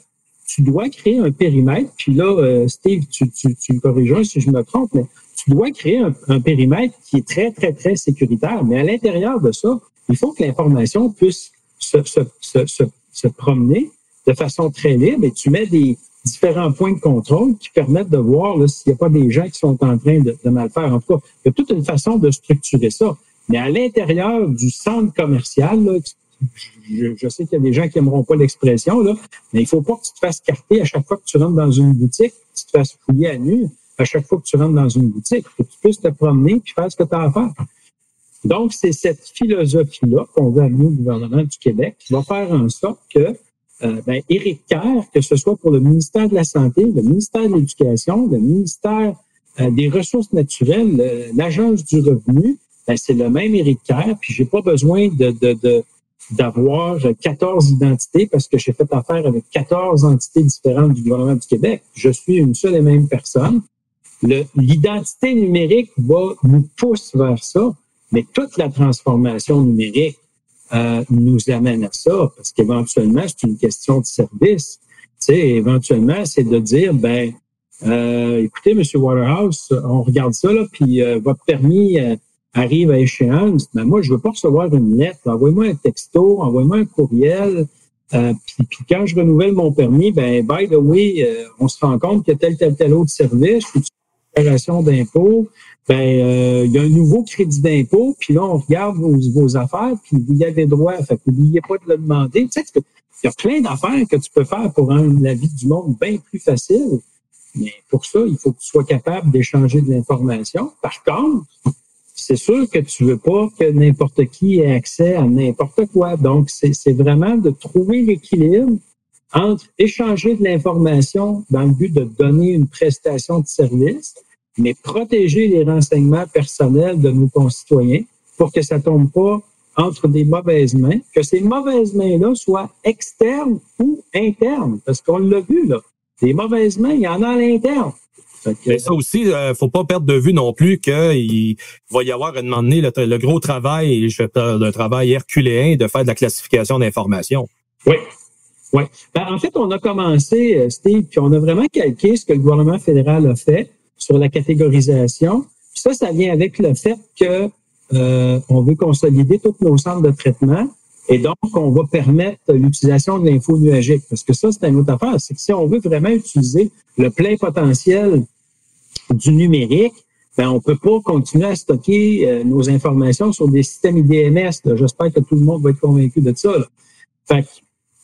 tu dois créer un périmètre, puis là, euh, Steve, tu, tu, tu me corrigeras si je me trompe, mais tu dois créer un, périmètre qui est très, très, très sécuritaire. Mais à l'intérieur de ça, il faut que l'information puisse se, se, se, se, promener de façon très libre et tu mets des différents points de contrôle qui permettent de voir s'il n'y a pas des gens qui sont en train de, de mal faire. En tout cas, il y a toute une façon de structurer ça. Mais à l'intérieur du centre commercial, là, je, sais qu'il y a des gens qui n'aimeront pas l'expression, là, mais il faut pas que tu te fasses carter à chaque fois que tu rentres dans une boutique, que tu te fasses fouiller à nu à chaque fois que tu rentres dans une boutique. Que tu puisses te promener et faire ce que tu as à faire. Donc, c'est cette philosophie-là qu'on veut amener au gouvernement du Québec qui va faire en sorte que euh, ben, Éric Kerr, que ce soit pour le ministère de la Santé, le ministère de l'Éducation, le ministère euh, des Ressources naturelles, l'Agence du revenu, ben, c'est le même Éric Kerr, puis j'ai pas besoin de, de, de d'avoir 14 identités parce que j'ai fait affaire avec 14 entités différentes du gouvernement du Québec. Je suis une seule et même personne. L'identité numérique va nous pousser vers ça, mais toute la transformation numérique euh, nous amène à ça parce qu'éventuellement, c'est une question de service. Tu sais, éventuellement, c'est de dire, ben, euh, écoutez, Monsieur Waterhouse, on regarde ça, là, puis euh, votre permis euh, arrive à échéance, mais ben, moi, je veux pas recevoir une lettre. Envoyez-moi un texto, envoyez-moi un courriel. Euh, puis, quand je renouvelle mon permis, ben by the way, euh, on se rend compte qu'il y a tel, tel, tel autre service, ou déclaration d'impôt, ben euh, il y a un nouveau crédit d'impôt, puis là, on regarde vos, affaires, puis vous y avez droit. Fait n'oubliez pas de le demander. Tu sais, il y a plein d'affaires que tu peux faire pour rendre la vie du monde bien plus facile. Mais pour ça, il faut que tu sois capable d'échanger de l'information. Par contre, c'est sûr que tu veux pas que n'importe qui ait accès à n'importe quoi. Donc, c'est vraiment de trouver l'équilibre entre échanger de l'information dans le but de donner une prestation de service, mais protéger les renseignements personnels de nos concitoyens pour que ça tombe pas entre des mauvaises mains, que ces mauvaises mains-là soient externes ou internes, parce qu'on l'a vu, là. Des mauvaises mains, il y en a à l'interne. Mais ça aussi, il euh, faut pas perdre de vue non plus qu'il va y avoir un moment donné le, gros travail, je parle d'un travail herculéen de faire de la classification d'informations. Oui. Oui. Ben, en fait, on a commencé, euh, Steve, puis on a vraiment calqué ce que le gouvernement fédéral a fait sur la catégorisation. Puis ça, ça vient avec le fait que euh, on veut consolider tous nos centres de traitement et donc on va permettre l'utilisation de l'info nuagique. Parce que ça, c'est une autre affaire. C'est que si on veut vraiment utiliser le plein potentiel du numérique, ben, on peut pas continuer à stocker euh, nos informations sur des systèmes IDMS. J'espère que tout le monde va être convaincu de ça. Là. Fait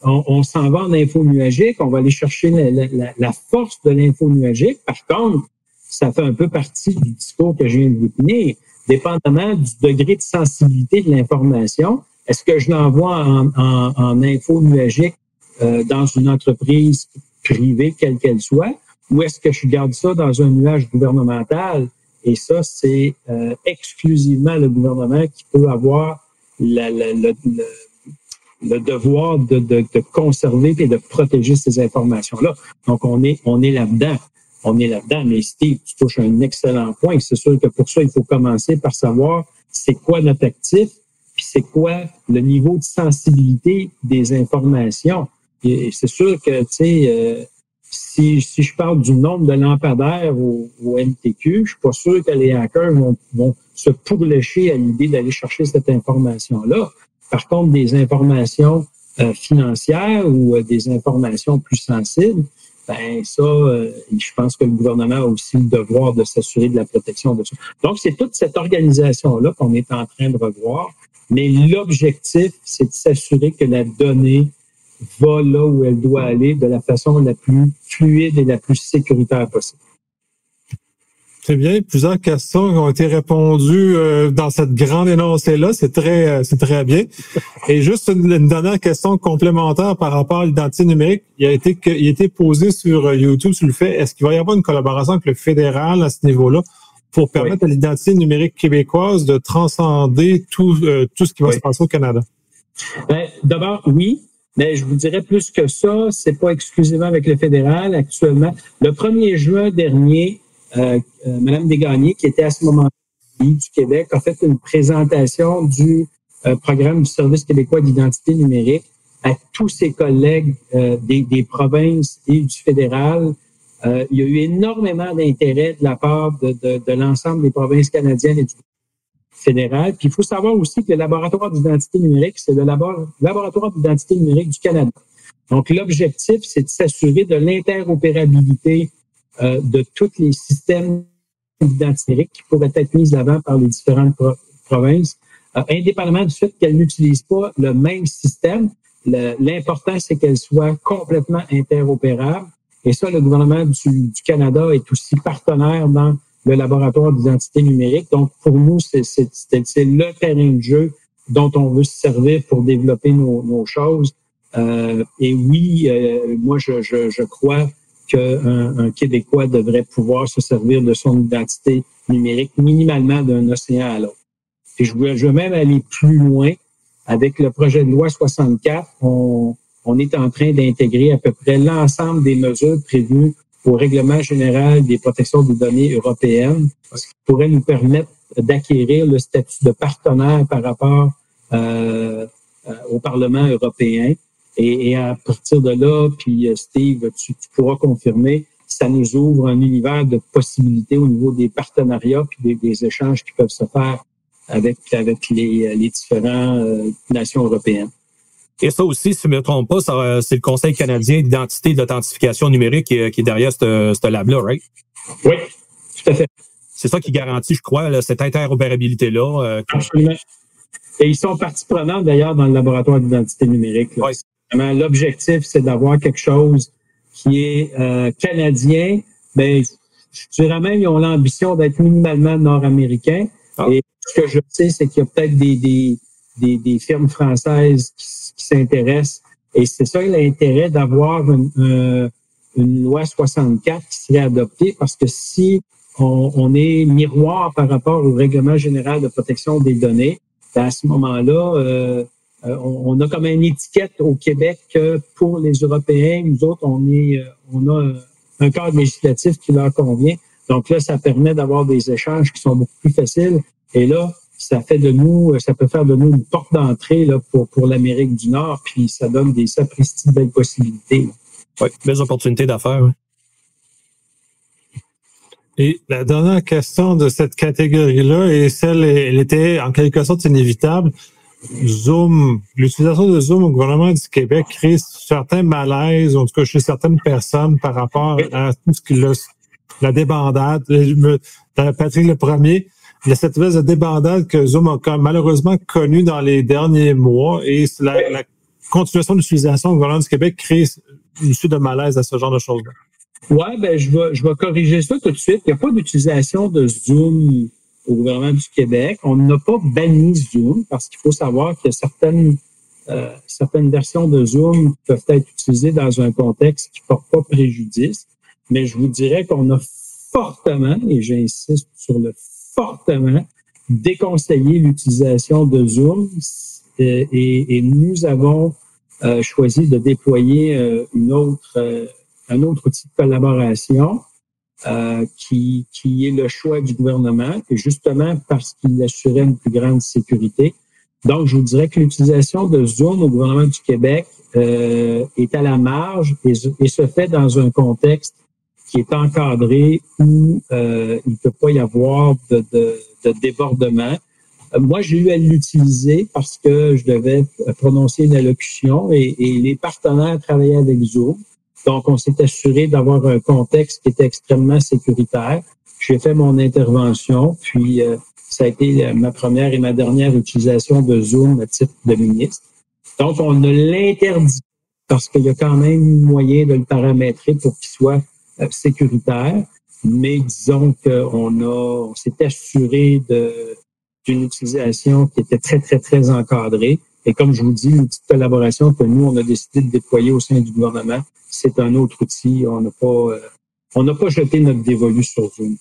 on, s'en va en info nuagique, on va aller chercher la, force de l'info nuagique. Par contre, ça fait un peu partie du discours que je viens de vous tenir. Dépendamment du degré de sensibilité de l'information, est-ce que je l'envoie en, en, info nuagique euh, dans une entreprise privée, quelle qu'elle soit, ou est-ce que je garde ça dans un nuage gouvernemental? Et ça, c'est euh, exclusivement le gouvernement qui peut avoir la, le, le devoir de, de, de, conserver et de protéger ces informations-là. Donc, on est, on est là-dedans. On est là-dedans. Mais Steve, tu touches un excellent point. C'est sûr que pour ça, il faut commencer par savoir c'est quoi notre actif, puis c'est quoi le niveau de sensibilité des informations? Et c'est sûr que, tu sais, euh, si, si je parle du nombre de lampadaires au, au MTQ, je suis pas sûr que les hackers vont, vont se pourlécher à l'idée d'aller chercher cette information-là. Par contre, des informations euh, financières ou euh, des informations plus sensibles, ben ça, euh, je pense que le gouvernement a aussi le devoir de s'assurer de la protection de ça. Donc, c'est toute cette organisation-là qu'on est en train de revoir. Mais l'objectif, c'est de s'assurer que la donnée va là où elle doit aller de la façon la plus fluide et la plus sécuritaire possible. Très bien. Plusieurs questions ont été répondues euh, dans cette grande énoncée-là. C'est très, euh, c'est très bien. Et juste une, dernière question complémentaire par rapport à l'identité numérique. Il a été, il a été posé sur euh, YouTube sur le fait, est-ce qu'il va y avoir une collaboration avec le fédéral à ce niveau-là? Pour permettre à l'identité numérique québécoise de transcender tout, tout ce qui va se passer au Canada? Ben, d'abord, oui. Mais je vous dirais plus que ça, c'est pas exclusivement avec le fédéral actuellement. Le 1er juin dernier, euh, euh, Madame Desgagnés, qui était à ce moment-là du Québec, a fait une présentation du euh, programme du Service québécois d'identité numérique à tous ses collègues des, provinces et du fédéral. Il y a eu énormément d'intérêt de la part de, l'ensemble des provinces canadiennes et du fédéral. Puis il faut savoir aussi que le laboratoire d'identité numérique, c'est le laboratoire d'identité numérique du Canada. Donc l'objectif, c'est de s'assurer de l'interopérabilité euh, de tous les systèmes d'identité qui pourraient être mis l'avant par les différentes provinces, euh, indépendamment du fait qu'elles n'utilisent pas le même système. L'important, c'est qu'elles soient complètement interopérables. Et ça, le gouvernement du, Canada est aussi partenaire dans le laboratoire d'identité numérique. Donc, pour nous, c'est le terrain de jeu dont on veut se servir pour développer nos, choses. Euh, et oui, euh, moi, je, je, je crois qu'un un Québécois devrait pouvoir se servir de son identité numérique minimalement d'un océan à l'autre. Et je veux, je veux même aller plus loin. Avec le projet de loi 64, on, on est en train d'intégrer à peu près l'ensemble des mesures prévues au règlement général des protections des données européennes, ce qui pourrait nous permettre d'acquérir le statut de partenaire par rapport euh, euh au Parlement européen. Et, à partir de là, puis euh, Steve, tu, pourras confirmer, ça nous ouvre un univers de possibilités au niveau des partenariats puis des, échanges qui peuvent se faire avec, les, les différentes nations européennes. Et ça aussi, si je ne me trompe pas, c'est le Conseil canadien d'identité et d'authentification numérique qui, est derrière ce lab-là, right? Oui, tout à fait. c'est ça qui garantit, je crois, cette interopérabilité-là. Absolument. Et ils sont partie prenante d'ailleurs dans le laboratoire d'identité numérique. L'objectif, c'est d'avoir quelque chose qui est euh, canadien. Ben, je dirais même ils ont l'ambition d'être minimalement nord-américain. Ah. Et ce que je sais, c'est qu'il y a peut-être des, des, des, des, firmes françaises qui, s'intéressent. Et c'est ça l'intérêt d'avoir une, euh, une loi 64 qui serait adoptée parce que si on, on, est miroir par rapport au règlement général de protection des données, à ce moment-là, euh, euh, on, a comme une étiquette au Québec que pour les Européens, nous autres, on est, euh, on a un cadre législatif qui leur convient. Donc là, ça permet d'avoir des échanges qui sont beaucoup plus faciles. Et là, ça fait de nous, ça peut faire de nous une porte d'entrée là, pour, pour l'Amérique du Nord, puis ça donne des sapristi belles possibilités. Oui, belles opportunités d'affaires. Et la dernière question de cette catégorie-là, et celle, elle était en quelque sorte inévitable. Zoom, l'utilisation de Zoom au gouvernement du Québec crée certains malaises, en tout cas chez certaines personnes par rapport à tout ce que la débandade. Patrick le premier, il y a cette espèce de débandade que Zoom a malheureusement connue dans les derniers mois et la, la continuation d'utilisation au gouvernement du Québec crée une suite de malaise à ce genre de choses-là. Oui, ben, je vais, je vais corriger ça tout de suite. Il n'y a pas d'utilisation de Zoom au gouvernement du Québec. On n'a pas banni Zoom parce qu'il faut savoir que certaines, euh, certaines versions de Zoom peuvent être utilisées dans un contexte qui ne porte pas préjudice. Mais je vous dirais qu'on a fortement, et j'insiste sur le fortement, déconseillé l'utilisation de Zoom euh, et, et, nous avons euh, choisi de déployer euh, une autre un autre outil de collaboration euh, qui, qui est le choix du gouvernement, et justement parce qu'il assurait une plus grande sécurité. Donc, je vous dirais que l'utilisation de Zoom au gouvernement du Québec euh, est à la marge et, se fait dans un contexte qui est encadré où euh, il ne peut pas y avoir de, de, de débordement. Euh, moi, j'ai eu à l'utiliser parce que je devais prononcer une allocution et, et les partenaires travaillaient avec Zoom. Donc, on s'est assuré d'avoir un contexte qui était extrêmement sécuritaire. J'ai fait mon intervention, puis euh, ça a été ma première et ma dernière utilisation de Zoom à titre de ministre. Donc, on ne l'interdit parce qu'il y a quand même moyen de le paramétrer pour qu'il soit sécuritaire. Mais disons qu'on a, on s'est assuré d'une utilisation qui était très, très, très encadrée. Et comme je vous dis, une petite collaboration que nous, on a décidé de déployer au sein du gouvernement, c'est un autre outil. On n'a pas, euh, on n'a pas jeté notre dévolu sur Zoom.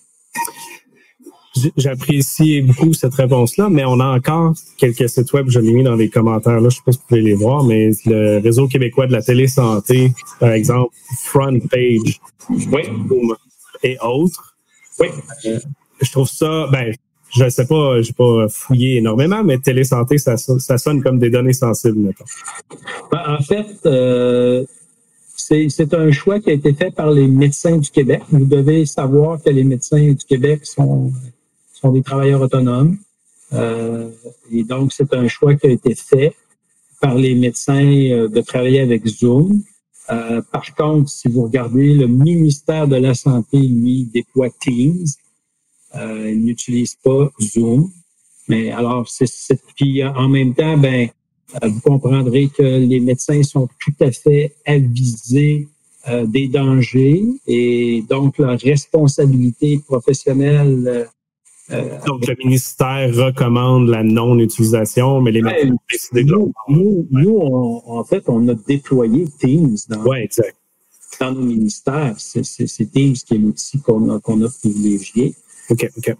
J'apprécie beaucoup cette réponse-là, mais on a encore quelques sites web, je l'ai mis dans les commentaires, là, je ne sais pas si vous pouvez les voir, mais le réseau québécois de la télésanté, par exemple, Front Page oui. et autres. Oui. Euh, je trouve ça, ben, je ne sais pas, je n'ai pas fouillé énormément, mais télésanté, ça, ça sonne comme des données sensibles, mettons. Ben, en fait, euh, c'est un choix qui a été fait par les médecins du Québec. Vous devez savoir que les médecins du Québec sont, sont des travailleurs autonomes. Euh, et donc, c'est un choix qui a été fait par les médecins euh, de travailler avec Zoom. Euh, par contre, si vous regardez, le ministère de la Santé, lui, déploie Teams. il n'utilise pas Zoom. Mais alors, c'est puis en même temps, ben euh, vous comprendrez que les médecins sont tout à fait avisés euh, des dangers et donc leur responsabilité professionnelle. Euh, donc le ministère recommande la non-utilisation, mais les médecins nous, nous, nous en fait, on a déployé Teams dans, dans nos ministères. C'est Teams qui est l'outil qu'on a, a privilégié. OK, OK.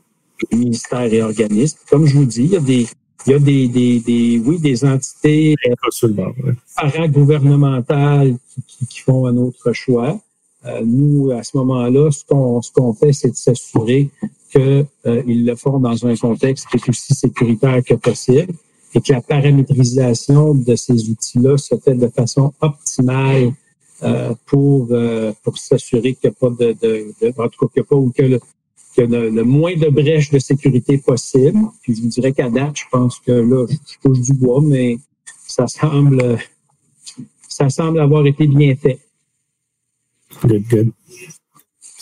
Ministère et organismes. Comme je vous dis, il y a des, il y a des, des, des oui, des entités euh, paragouvernementales qui, qui, font un autre choix. Euh, nous, à ce moment-là, ce qu'on ce qu'on fait, c'est de s'assurer qu'ils euh, le font dans un contexte qui est aussi sécuritaire que possible et que la paramétrisation de ces outils-là se fait de façon optimale euh, pour, euh, pour s'assurer qu'il n'y a pas de, de, de, en tout cas, qu'il n'y a pas ou que le, que le, le, moins de brèches de sécurité possible. Puis je vous dirais qu'à date, je pense que là, je touche du bois, mais ça semble, ça semble avoir été bien fait. Good, good.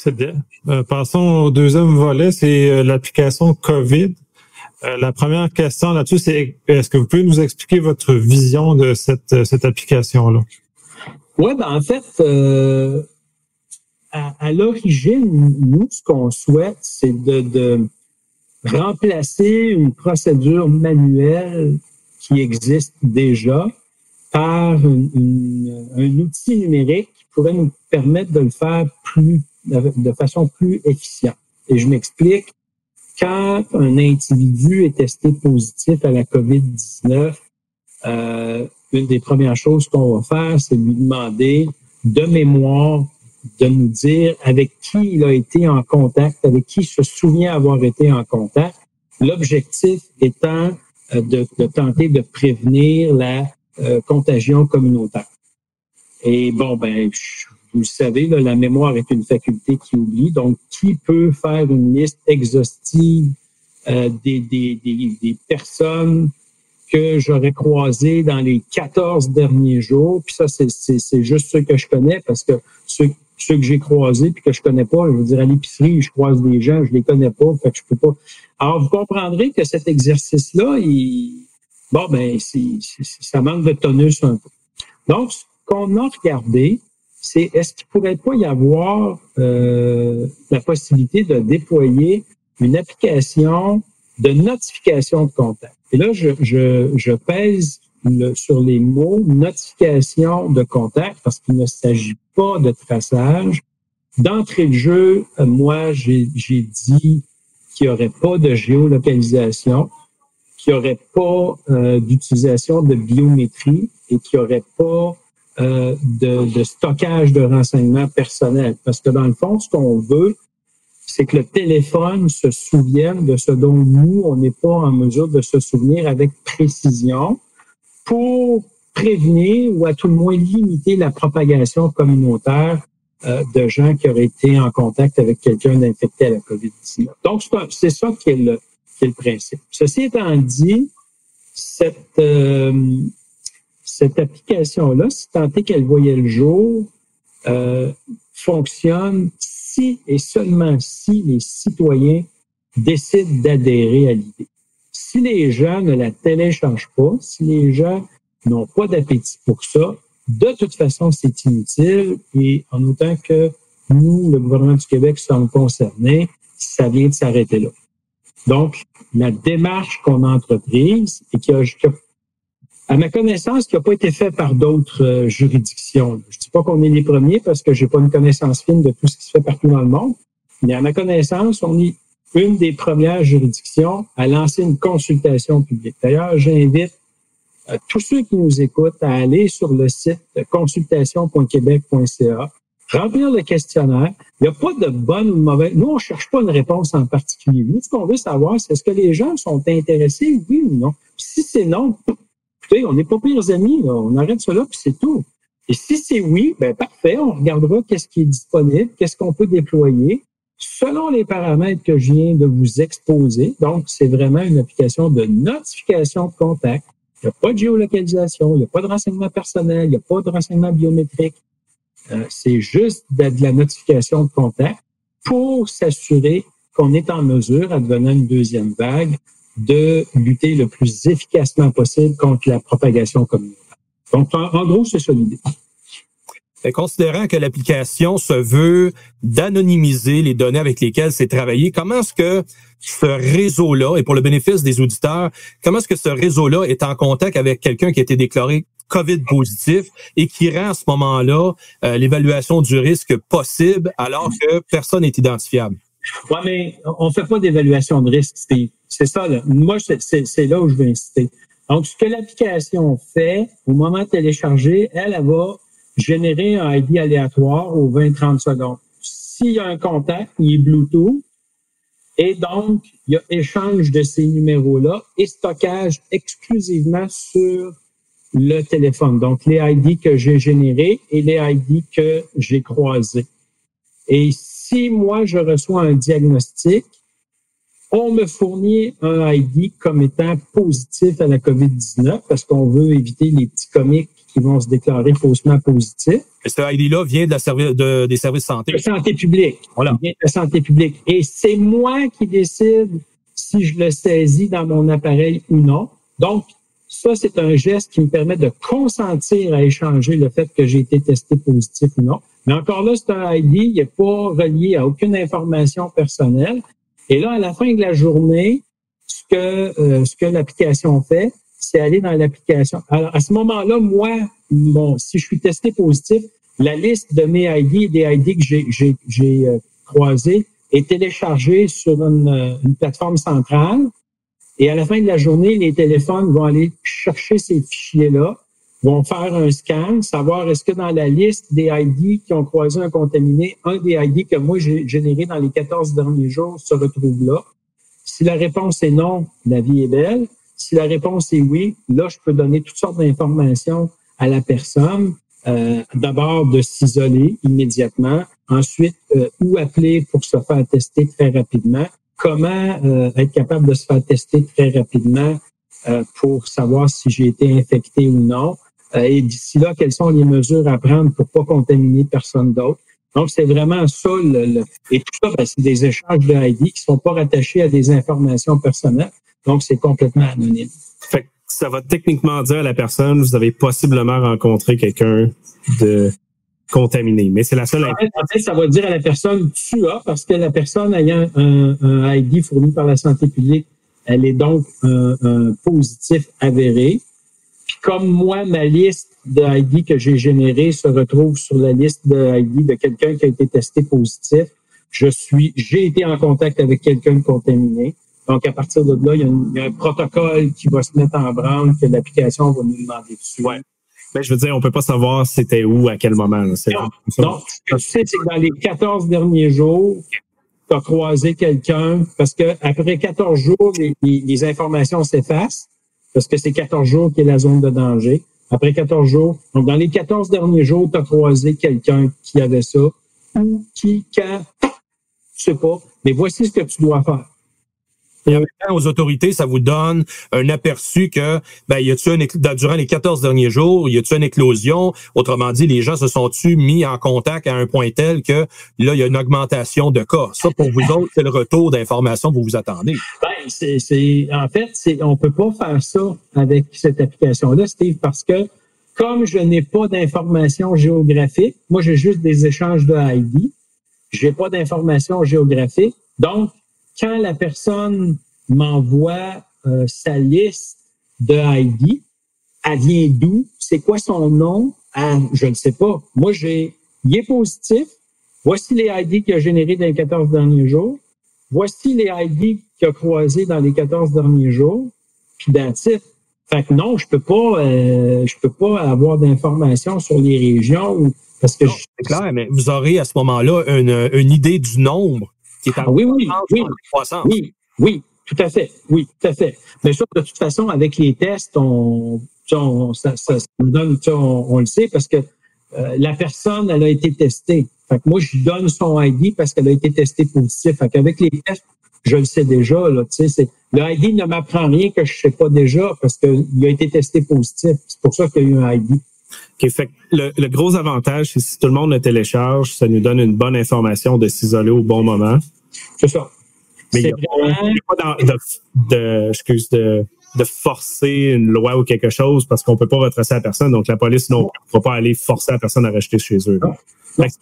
C'est bien. Euh, passons au deuxième volet, c'est euh, l'application COVID. Euh, la première question là-dessus, c'est est-ce que vous pouvez nous expliquer votre vision de cette, cette application-là? Oui, ben en fait, à, l'origine, nous, ce qu'on souhaite, c'est de, remplacer une procédure manuelle qui existe déjà par un outil numérique qui pourrait nous permettre de le faire plus de façon plus efficiente. Et je m'explique. Quand un individu est testé positif à la COVID-19, euh, une des premières choses qu'on va faire, c'est lui demander de mémoire de nous dire avec qui il a été en contact, avec qui il se souvient avoir été en contact. L'objectif étant euh, de, de, tenter de prévenir la euh, contagion communautaire. Et bon, ben, vous le savez, la mémoire est une faculté qui oublie. Donc, qui peut faire une liste exhaustive euh, des, des, des, des, personnes que j'aurais croisées dans les 14 derniers jours? Puis ça, c'est juste ceux que je connais parce que ceux, ceux que j'ai croisés puis que je connais pas, je veux dire, à l'épicerie, je croise des gens, je les connais pas, fait que je peux pas. Alors, vous comprendrez que cet exercice-là, il, bon, ben, c'est, ça manque de tonus un peu. Donc, ce qu'on a regardé, c'est est-ce qu'il pourrait pas y avoir euh, la possibilité de déployer une application de notification de contact? Et là, je, je, je pèse sur les mots notification de contact parce qu'il ne s'agit pas de traçage. D'entrée de jeu, moi, j'ai dit qu'il n'y aurait pas de géolocalisation, qu'il n'y aurait pas euh, d'utilisation de biométrie et qu'il n'y aurait pas euh, de, stockage de renseignements personnels. Parce que dans le fond, ce qu'on veut, c'est que le téléphone se souvienne de ce dont nous, on n'est pas en mesure de se souvenir avec précision pour prévenir ou à tout le moins limiter la propagation communautaire euh, de gens qui auraient été en contact avec quelqu'un d'infecté à la COVID-19. Donc, c'est ça qui est, le, qui est le principe. Ceci étant dit, cette, euh, cette application-là, si tant est qu'elle voyait le jour, euh, fonctionne si et seulement si les citoyens décident d'adhérer à l'idée. Si les gens ne la téléchargent pas, si les gens n'ont pas d'appétit pour ça, de toute façon, c'est inutile et en autant que nous, le gouvernement du Québec, sommes concernés, ça vient de s'arrêter là. Donc, la démarche qu'on a entreprise et qui a, qui a à ma connaissance, qui n'a pas été fait par d'autres euh, juridictions. Je ne dis pas qu'on est les premiers parce que j'ai pas une connaissance fine de tout ce qui se fait partout dans le monde, mais à ma connaissance, on est une des premières juridictions à lancer une consultation publique. D'ailleurs, j'invite euh, tous ceux qui nous écoutent à aller sur le site consultation.québec.ca, remplir le questionnaire. Il n'y a pas de bonne ou mauvaise. Nous, on ne cherche pas une réponse en particulier. Nous, ce qu'on veut savoir, c'est est-ce que les gens sont intéressés, oui ou non. Si c'est non, on n'est pas pires amis, on arrête cela, puis c'est tout. Et si c'est oui, ben parfait, on regardera qu'est-ce qui est disponible, qu'est-ce qu'on peut déployer selon les paramètres que je viens de vous exposer. Donc, c'est vraiment une application de notification de contact. Il n'y a pas de géolocalisation, il n'y a pas de renseignement personnel, il n'y a pas de renseignement biométrique. Euh, c'est juste de, la notification de contact pour s'assurer qu'on est en mesure, advenant une deuxième vague, de lutter le plus efficacement possible contre la propagation communautaire. Donc, en, gros, c'est ça l'idée. considérant que l'application se veut d'anonymiser les données avec lesquelles c'est travaillé, comment est-ce que ce réseau-là, et pour le bénéfice des auditeurs, comment est-ce que ce réseau-là est en contact avec quelqu'un qui a été déclaré COVID positif et qui rend à ce moment-là euh, l'évaluation du risque possible alors que personne n'est identifiable? Oui, mais on fait pas d'évaluation de risque. C'est ça, là. Moi, c'est là où je veux insister. Donc, ce que l'application fait, au moment de télécharger, elle, elle va générer un ID aléatoire aux 20-30 secondes. S'il y a un contact, il est Bluetooth, et donc, il y a échange de ces numéros-là et stockage exclusivement sur le téléphone. Donc, les ID que j'ai générés et les ID que j'ai croisés. Si moi, je reçois un diagnostic, on me fournit un ID comme étant positif à la COVID-19 parce qu'on veut éviter les petits comiques qui vont se déclarer faussement positifs. Et ce ID-là vient de la servi- de- des services de santé. De santé publique. Voilà. Il vient de la santé publique. Et c'est moi qui décide si je le saisis dans mon appareil ou non. Donc, ça, c'est un geste qui me permet de consentir à échanger le fait que j'ai été testé positif ou non. Mais encore là, c'est un ID, il n'est pas relié à aucune information personnelle. Et là, à la fin de la journée, ce que, euh, ce que l'application fait, c'est aller dans l'application. Alors, à ce moment-là, moi, bon, si je suis testé positif, la liste de mes ID des ID que j'ai euh, croisés est téléchargée sur une, euh, une plateforme centrale. Et à la fin de la journée, les téléphones vont aller chercher ces fichiers-là, vont faire un scan, savoir est-ce que dans la liste des ID qui ont croisé un contaminé, un des ID que moi j'ai généré dans les 14 derniers jours se retrouve là. Si la réponse est non, la vie est belle. Si la réponse est oui, là, je peux donner toutes sortes d'informations à la personne. Euh, D'abord, de s'isoler immédiatement. Ensuite, euh, où appeler pour se faire tester très rapidement. Comment euh, être capable de se faire tester très rapidement euh, pour savoir si j'ai été infecté ou non. Euh, et d'ici là, quelles sont les mesures à prendre pour pas contaminer personne d'autre? Donc, c'est vraiment ça. Le, le- et tout ça, ben, c'est des échanges de ID qui sont pas rattachés à des informations personnelles. Donc, c'est complètement anonyme. Fait que ça va techniquement dire à la personne, vous avez possiblement rencontré quelqu'un de contaminé. Mais c'est la seule En fait, en fait, ça va dire à la personne tu as, parce que la personne ayant un, un ID fourni par la santé publique, elle est donc un, un positif avéré. Comme moi, ma liste de ID que j'ai générée se retrouve sur la liste de ID de quelqu'un qui a été testé positif, je suis, j'ai été en contact avec quelqu'un de contaminé. Donc, à partir de là, il y, a une- il y a un protocole qui va se mettre en branle que l'application va nous demander dessus. Ouais. Ben, je veux dire, on peut pas savoir c'était où, à quel moment. là. Non. Donc, ce que tu sais, c'est que dans les 14 derniers jours, tu as croisé quelqu'un, parce que après 14 jours, les, les- les informations s'effacent, parce que c'est 14 jours qui est la zone de danger. Après 14 jours, donc dans les 14 derniers jours, tu as croisé quelqu'un qui avait ça, ou qui, quand, je sais pas, mais voici ce que tu dois faire. Et en même temps, aux autorités, ça vous donne un aperçu que, ben, y a-tu durant les 14 derniers jours, y a-tu une éclosion? Autrement dit, les gens se sont-tu mis en contact à un point tel que là, il y a une augmentation de cas? Ça, pour vous autres, c'est le retour d'informations que vous vous attendez. Ben, c'est, c'est, en fait, c'est, on peut pas faire ça avec cette application-là, Steve, parce que comme je n'ai pas d'informations géographiques, moi, j'ai juste des échanges de ID. J'ai pas d'informations géographiques. Donc, quand la personne m'envoie euh, sa liste de ID, elle vient d'où? C'est quoi son nom? Ah, je ne sais pas. Moi, j'ai, il est positif. Voici les ID qu'il a générés dans les 14 derniers jours. Voici les ID qu'il a croisés dans les 14 derniers jours. Puis it. Fait que non, je peux pas, euh, je peux pas avoir d'informations sur les régions ou- parce que je, C'est clair, mais vous aurez à ce moment-là une, une idée du nombre qui est en Ah oui, oui, oui, croissance. oui, oui, tout à fait, oui, tout à fait. Mais ça, de toute façon, avec les tests, on, on- ça, ça, ça donne, on, on le sait parce que euh, la personne, elle a été testée. Fait que moi, je lui donne son ID parce qu'elle a été testée positive. Fait qu'avec les tests, je le sais déjà. Là, tu sais, c'est, le ID ne m'apprend rien que je sais pas déjà parce qu'il a été testé positif. C'est pour ça qu'il y a eu un ID. OK, fait que le, le gros avantage, c'est si tout le monde le télécharge, ça nous donne une bonne information de s'isoler au bon moment. C'est ça. Mais il C'est n'y a, vraiment- pas de, de, excuse, de, de forcer une loi ou quelque chose parce qu'on peut pas retracer la personne. Donc, la police non ne va pas aller forcer la personne à rester chez eux.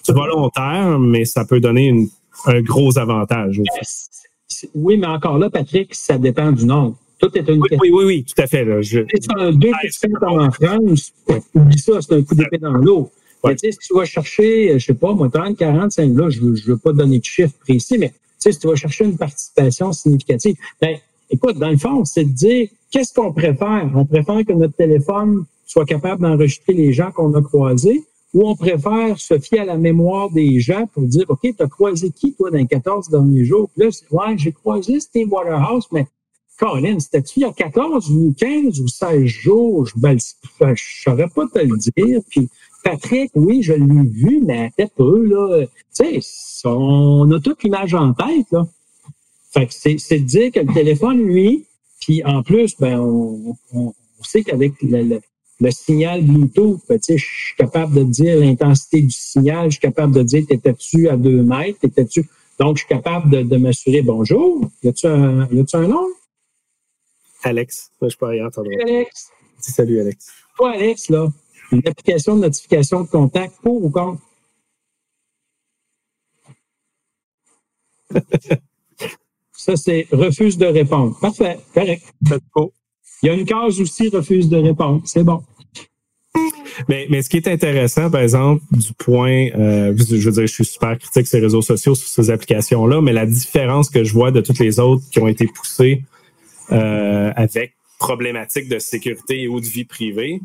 C'est volontaire, mais ça peut donner une- un gros avantage aussi. C'est- Oui, mais encore là, Patrick, ça dépend du nombre. Tout est une Oui, question. oui, oui, oui, tout à fait. Là. Je, Si c'est un 2 comme en France, oublie ça, c'est un coup d'épée dans l'eau. Ouais. Mais tu sais, si tu vas chercher, je sais pas, moi, 30, 45, là, je veux, je veux pas donner de chiffre précis, mais tu sais, si tu vas chercher une participation significative, ben, écoute, dans le fond, c'est de dire, qu'est-ce qu'on préfère? On préfère que notre téléphone soit capable d'enregistrer les gens qu'on a croisés ou on préfère se fier à la mémoire des gens pour dire, OK, tu as croisé qui, toi, dans les 14 derniers jours? Puis là, ouais, j'ai croisé Steve Waterhouse, mais Colin, c'était-tu il y a 14 ou 15 ou 16 jours? Je ne saurais pas te le dire. Puis Patrick, oui, je l'ai vu, mais attends peu, là. Tu sais, on a toute l'image en tête, là. Fait que c'est, de dire que le téléphone, lui, puis en plus, ben, on, on, on sait qu'avec le, le- le signal Bluetooth, ben, je suis capable de dire l'intensité du signal, je suis capable de dire, t'étais-tu à deux mètres, t'étais-tu... Donc, je suis capable de, m'assurer, bonjour, y a-tu un, y a un nom? Alex, je peux rien entendre. Alex. Dis salut, Alex. Toi, Alex, là, une application de notification de contact pour ou contre? Ça, c'est refuse de répondre. Parfait, correct. Il y a une case aussi, refuse de répondre. C'est bon. Mais, mais ce qui est intéressant, par exemple, du point, euh, je veux dire, je suis super critique ces réseaux sociaux sur ces applications-là, mais la différence que je vois de toutes les autres qui ont été poussées euh, avec problématiques de sécurité ou de vie privée,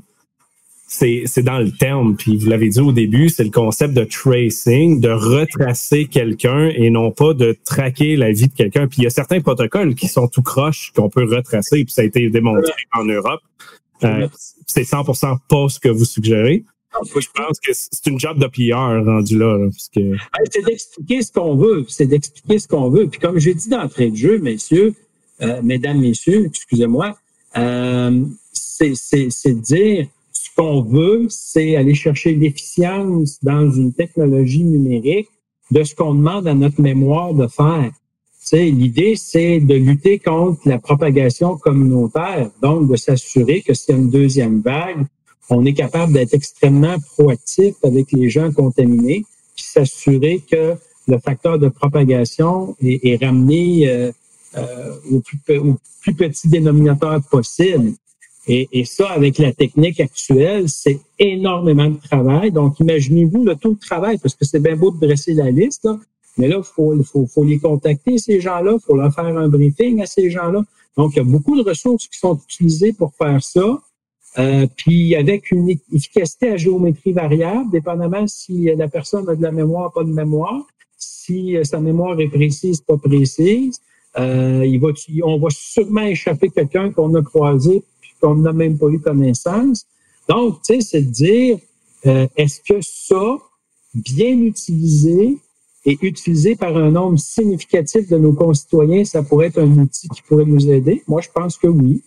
c'est dans le terme. Puis vous l'avez dit au début, c'est le concept de tracing, de retracer quelqu'un et non pas de traquer la vie de quelqu'un. Puis il y a certains protocoles qui sont tout croches qu'on peut retracer, puis ça a été démontré en Europe. Euh, c'est 100% pas ce que vous suggérez. Je pense que c'est une job de PR rendu là. que... C'est d'expliquer ce qu'on veut. C'est d'expliquer ce qu'on veut. Puis comme j'ai dit d'entrée de jeu, messieurs, euh, mesdames, messieurs, excusez-moi, euh, c'est dire qu'on veut, c'est aller chercher l'efficience dans une technologie numérique de ce qu'on demande à notre mémoire de faire. L'idée, c'est de lutter contre la propagation communautaire, donc de s'assurer que s'il y a une deuxième vague, on est capable d'être extrêmement proactif avec les gens contaminés, puis s'assurer que le facteur de propagation est, ramené euh, euh, au, plus, au plus petit dénominateur possible. Et, et, ça, avec la technique actuelle, c'est énormément de travail. Donc, imaginez-vous le tout le travail, parce que c'est bien beau de dresser la liste, mais là, il faut, faut, faut, les contacter, ces gens-là, il faut leur faire un briefing à ces gens-là. Donc, il y a beaucoup de ressources qui sont utilisées pour faire ça. Euh, puis avec une efficacité à géométrie variable, dépendamment si la personne a de la mémoire, pas de mémoire, si sa mémoire est précise, pas précise, euh, il va, on va sûrement échapper quelqu'un qu'on a croisé qu'on n'a même pas eu connaissance. Donc, tu sais, c'est de dire, euh, est-ce que ça, bien utilisé et utilisé par un nombre significatif de nos concitoyens, ça pourrait être un outil qui pourrait nous aider? Moi, je pense que oui.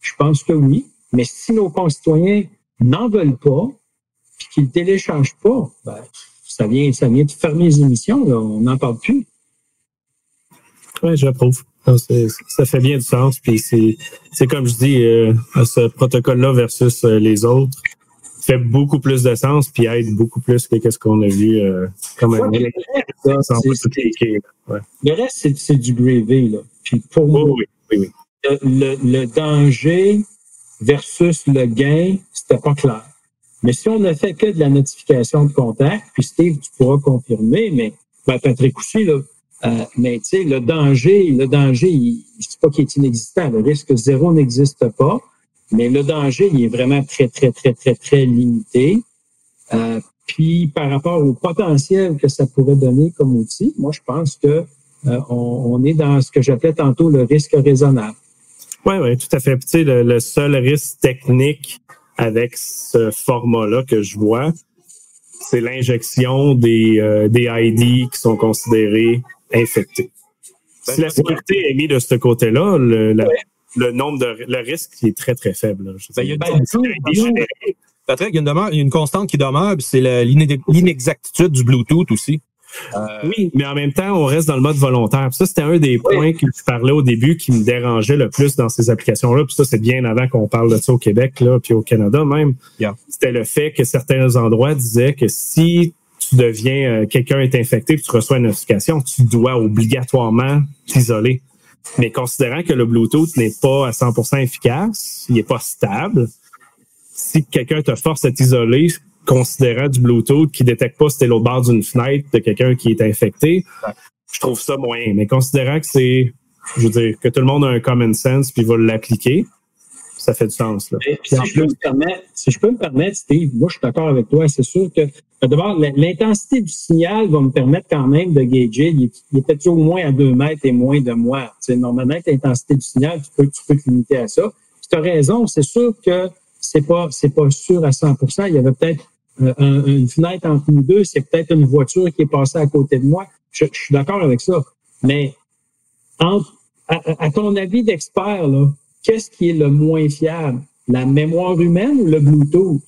Je pense que oui. Mais si nos concitoyens n'en veulent pas, puis qu'ils ne téléchargent pas, ben, ça vient, ça vient de fermer les émissions, on n'en parle plus. Oui, j'approuve ça fait bien du sens. Puis c'est comme je dis, euh, ce protocole-là versus euh, les autres fait beaucoup plus de sens puis aide beaucoup plus que ce qu'on a vu euh, comme un Le reste, c'est du gravy. Là. Puis pour moi, Le, le, danger versus le gain, c'était pas clair. Mais si on ne fait que de la notification de contact, puis Steve, tu pourras confirmer, mais ben, Patrick aussi, là, euh, mais tu sais, le danger, le danger, je ne dis pas qu'il est inexistant. Le risque zéro n'existe pas, mais le danger, il est vraiment très, très, très, très, très limité. Euh, puis par rapport au potentiel que ça pourrait donner comme outil, moi, je pense que euh, on, est dans ce que j'appelais tantôt le risque raisonnable. Oui, oui, tout à fait. Tu sais, le, seul risque technique avec ce format-là que je vois, c'est l'injection des, des ID qui sont considérés infectés. Ben, si la sécurité est mise de ce côté-là, le, nombre de le risque est très, très faible. Ben, il y a Patrick, il y, a une constante qui demeure, c'est l'inexactitude du Bluetooth aussi. Euh, oui, mais en même temps, on reste dans le mode volontaire. ça, c'était un des points que tu parlais au début qui me dérangeait le plus dans ces applications-là. Puis ça, c'est bien avant qu'on parle de ça au Québec, là, puis au Canada même. C'était le fait que certains endroits disaient que si tu deviens, euh, quelqu'un est infecté, puis tu reçois une notification, tu dois obligatoirement t'isoler. Mais considérant que le Bluetooth n'est pas à 100% efficace, il n'est pas stable, si quelqu'un te force à t'isoler, considérant du Bluetooth qui détecte pas si t'es l'autre bord d'une fenêtre de quelqu'un qui est infecté, je trouve ça moyen. Mais considérant que c'est, je veux dire, que tout le monde a un common sense puis va l'appliquer, ça fait du sens. Là. si, je peux me permettre, si je peux me permettre, Steve, moi je suis d'accord avec toi. C'est sûr que d'abord, l'intensité du signal va me permettre quand même de gager. Il, est peut-être au moins à deux mètres et moins de moi. sais, normalement, l'intensité du signal, tu peux, tu peux te limiter à ça. Tu as raison, c'est sûr que c'est pas c'est pas sûr à 100% Il y avait peut-être euh, une fenêtre entre nous deux, c'est peut-être une voiture qui est passée à côté de moi. Je, suis d'accord avec ça. Mais à, à ton avis d'expert, là, qu'est-ce qui est le moins fiable? la mémoire humaine ou le Bluetooth?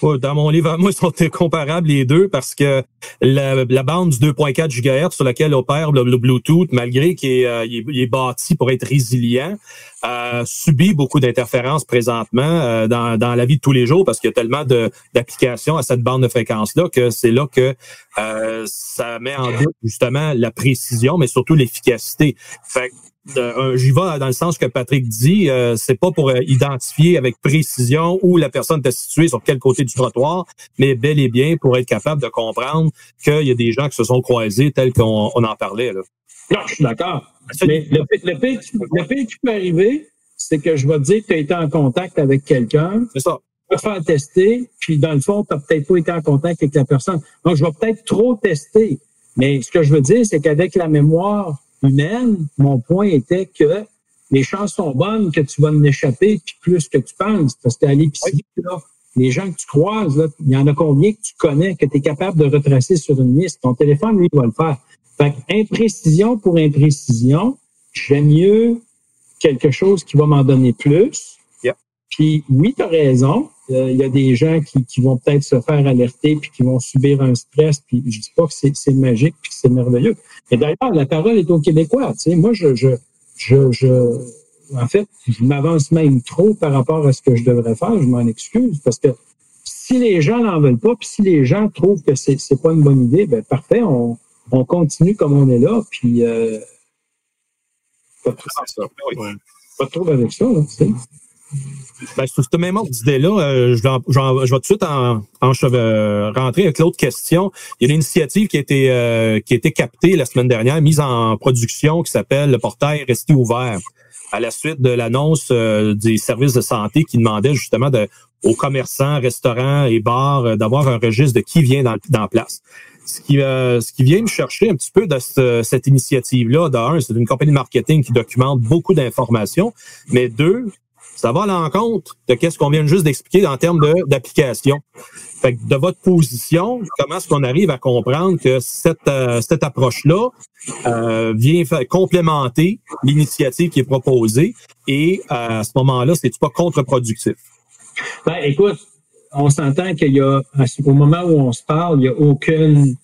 Dans mon livre, moi, ils sont comparables les deux parce que la, bande du 2.4 GHz sur laquelle opère le, Bluetooth, malgré qu'il est, euh, est, bâti pour être résilient, euh, subit beaucoup d'interférences présentement euh, dans, dans, la vie de tous les jours parce qu'il y a tellement d'applications à cette bande de fréquence-là que c'est là que euh, ça met en doute justement la précision, mais surtout l'efficacité. Fait j'y vais dans le sens que Patrick dit, euh, c'est pas pour euh, identifier avec précision où la personne est située sur quel côté du trottoir, mais bel et bien pour être capable de comprendre qu'il y a des gens qui se sont croisés tel qu'on en parlait. Là. Non, je suis d'accord. Mais le, le, pire, qui peut arriver, c'est que je vais te dire que tu as été en contact avec quelqu'un. C'est ça. Tu vas faire tester, puis dans le fond, tu n'as peut-être pas été en contact avec la personne. Donc, je vais peut-être trop tester. Mais ce que je veux dire, c'est qu'avec la mémoire humaine, mon point était que les chances sont bonnes que tu vas en échapper, puis plus que tu penses. Parce qu'à l'épicerie, là, les gens que tu croises, là, il y en a combien que tu connais, que tu es capable de retracer sur une liste? Ton téléphone, lui, va le faire. Fait imprécision pour imprécision, j'aime mieux quelque chose qui va m'en donner plus. Puis oui, tu as raison. Euh, il y a des gens qui, qui vont peut-être se faire alerter puis qui vont subir un stress. Puis je dis pas que c'est magique puis que c'est merveilleux. Et d'ailleurs, la parole est aux Québécois. Tu sais, moi, je, je, je, je en fait, je m'avance même trop par rapport à ce que je devrais faire. Je m'en excuse parce que si les gens n'en veulent pas, puis si les gens trouvent que c'est c'est pas une bonne idée, ben parfait, on, on continue comme on est là, puis euh, pas, trop avec ça. Là, tu sais. Ben, ce même ordre d'idée-là, euh, je, je, vais, tout de suite en, en euh, rentrer avec l'autre question. Il y a une initiative qui a été euh, qui a été captée la semaine dernière, mise en production, qui s'appelle le portail Rester ouvert, à la suite de l'annonce des services de santé qui demandait justement de, aux commerçants, restaurants et bars d'avoir un registre de qui vient dans, dans place. Ce qui, ce qui vient me chercher un petit peu de cette initiative-là, d'un, c'est une compagnie de marketing qui documente beaucoup d'informations, mais deux, ça va à l'encontre de qu'est-ce qu'on vient juste d'expliquer en termes d'application. Fait que de votre position, comment est-ce qu'on arrive à comprendre que cette, euh, cette approche-là euh, vient complémenter l'initiative qui est proposée et euh, à ce moment-là, c'est pas contre-productif? Ben, écoute, on s'entend qu'il y a, au moment où on se parle, il n'y a aucune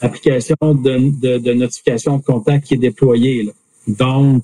application de, de, notification de contact qui est déployée. Là. Donc,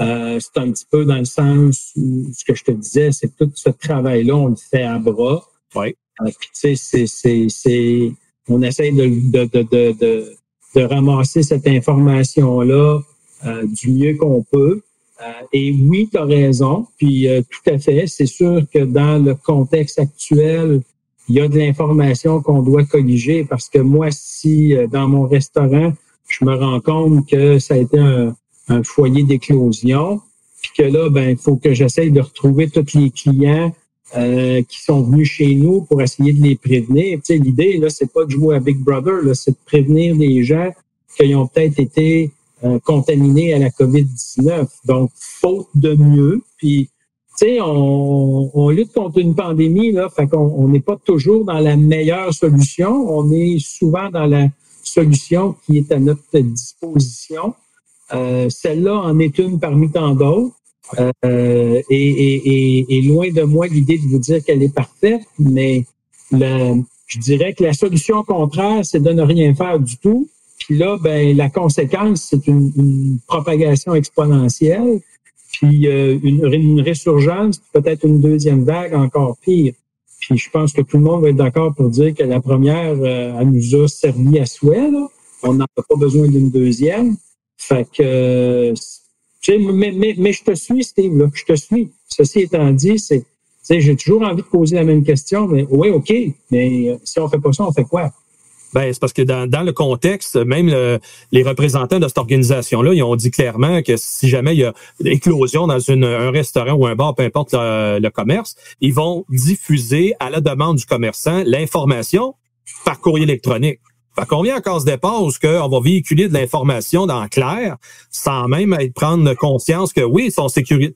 euh, c'est un petit peu dans le sens où ce que je te disais, c'est que tout ce travail-là, on le fait à bras. Oui. Euh, puis tu sais, c'est, c'est, on essaie de, de, de, de, de ramasser cette information-là euh, du mieux qu'on peut. Euh, et oui, tu as raison. Puis tout à fait, c'est sûr que dans le contexte actuel, il y a de l'information qu'on doit colliger parce que moi, si dans mon restaurant, je me rends compte que ça a été un, un foyer d'éclosion, puis que là, ben, il faut que j'essaye de retrouver tous les clients euh, qui sont venus chez nous pour essayer de les prévenir. Tu sais, l'idée, là, c'est pas de jouer à Big Brother, là, c'est de prévenir des gens qui ont peut-être été euh, contaminés à la COVID-19. Donc, faute de mieux. Puis, tu sais, on, on, lutte contre une pandémie, là, fait qu'on on n'est pas toujours dans la meilleure solution. On est souvent dans la solution qui est à notre disposition. Euh, celle-là en est une parmi tant d'autres. Euh, et, loin de moi l'idée de vous dire qu'elle est parfaite, mais je dirais que la solution contraire, c'est de ne rien faire du tout. Puis là, ben, la conséquence, c'est une, propagation exponentielle, puis euh, une, une, résurgence, peut-être une deuxième vague encore pire. Puis je pense que tout le monde va être d'accord pour dire que la première, elle nous a servi à souhait. On n'a pas besoin d'une deuxième. Fait que, mais, je te suis, Steve, je te suis. Ceci étant dit, c'est, j'ai toujours envie de poser la même question, mais oui, OK, mais euh, si on fait pas ça, on fait quoi? Ben, c'est parce que dans, le contexte, même les représentants de cette organisation-là, ils ont dit clairement que si jamais il y a éclosion dans un restaurant ou un bar, peu importe le, commerce, ils vont diffuser à la demande du commerçant l'information par courrier électronique. Fait qu'on vient encore se départ où qu'on va véhiculer de l'information dans clair sans même être prendre conscience que oui, sont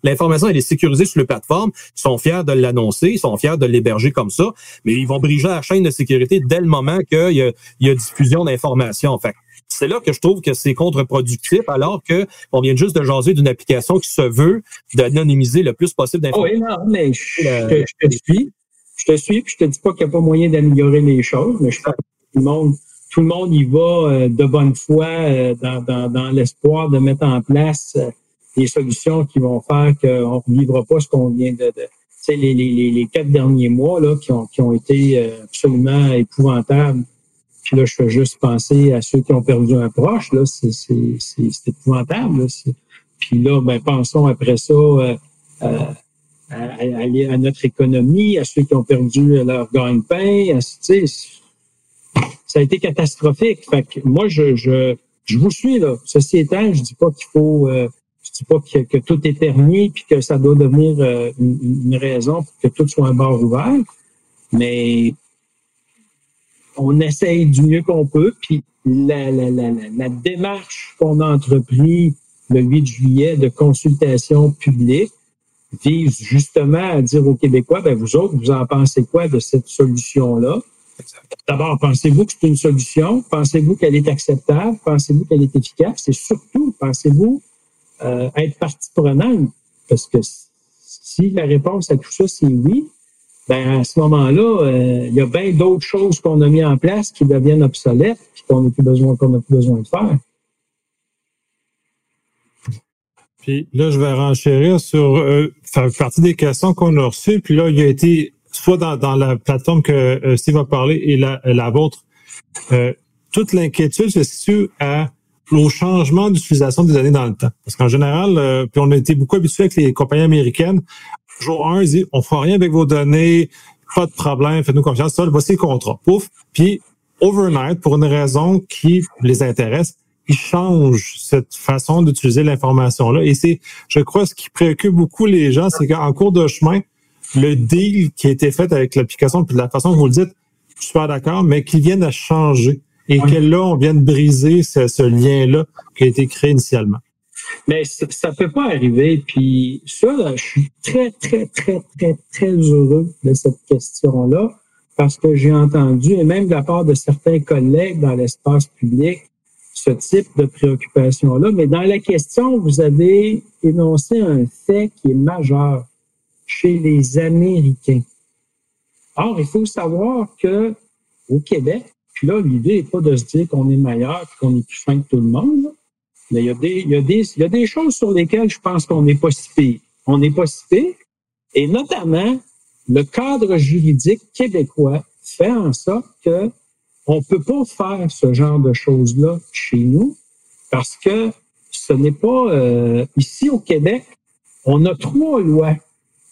l'information elle est sécurisée sur les plateformes, ils sont fiers de l'annoncer, ils sont fiers de l'héberger comme ça, mais ils vont briser la chaîne de sécurité dès le moment qu'il y y a diffusion d'informations. Fait c'est là que je trouve que c'est contre-productif, alors que on vient juste de jaser d'une application qui se veut d'anonymiser le plus possible d'informations. oui, non, mais je, te suis. Je te suis, puis je te dis pas qu'il n'y a pas moyen d'améliorer les choses, mais je pense que tout le monde, tout le monde y va euh, de bonne foi euh, dans, dans, l'espoir de mettre en place euh, des solutions qui vont faire qu'on ne vivra pas ce qu'on vient de, de les, les, les, quatre derniers mois là, qui, ont, qui ont été absolument épouvantables puis là, je fais juste penser à ceux qui ont perdu un proche. Là, c'est, c'est, c'est, épouvantable. Là. Puis là, ben, pensons après ça euh, euh, à, à, notre économie, à ceux qui ont perdu leur gagne-pain. Ça a été catastrophique. Fait que moi, je, je, je vous suis là. Ceci étant, je dis pas qu'il faut, euh, je dis pas que, tout est permis puis que ça doit devenir une, une, raison pour que tout soit un bar ouvert. Mais on essaye du mieux qu'on peut. Puis la, la, la, la démarche qu'on a entreprise le 8 juillet de consultation publique vise justement à dire aux Québécois, ben vous autres, vous en pensez quoi de cette solution-là? D'abord, pensez-vous que c'est une solution? Pensez-vous qu'elle est acceptable? Pensez-vous qu'elle est efficace? Et surtout, pensez-vous euh, être partie prenante? Parce que si la réponse à tout ça, c'est oui, ben à ce moment-là, euh, il y a bien d'autres choses qu'on a mis en place qui deviennent obsolètes et qu'on n'a plus besoin, qu'on plus besoin de faire. Puis là, je vais renchérir sur euh, partie des questions qu'on a reçues. Puis là, il a été soit dans, la plateforme que euh, Steve a parlé et la, la vôtre. Euh, toute l'inquiétude se situe à au changement d'utilisation des données dans le temps. Parce qu'en général, puis on a été beaucoup habitué avec les compagnies américaines jour 1, il dit, on fera rien avec vos données, pas de problème, faites-nous confiance, ça, voici le contrat. Pouf. Puis, overnight, pour une raison qui les intéresse, ils changent cette façon d'utiliser l'information-là. Et c'est, je crois, ce qui préoccupe beaucoup les gens, c'est qu'en cours de chemin, le deal qui a été fait avec l'application, puis de la façon que vous le dites, je suis pas d'accord, mais qu'il vienne à changer et que là, on vienne briser ce lien-là qui a été créé initialement. Mais ça ne peut pas arriver. Puis ça, je suis très, très, très, très, très heureux de cette question-là parce que j'ai entendu, et même de la part de certains collègues dans l'espace public, ce type de préoccupation-là. Mais dans la question, vous avez énoncé un fait qui est majeur chez les Américains. Or, il faut savoir que au Québec, puis là, l'idée n'est pas de se dire qu'on est meilleur qu'on est plus fin que tout le monde. Mais il y, a des, il, y a des, il y a des choses sur lesquelles je pense qu'on n'est pas si pire. On n'est pas si pire. Et notamment, le cadre juridique québécois fait en sorte que on peut pas faire ce genre de choses-là chez nous parce que ce n'est pas euh, ici au Québec, on a trois lois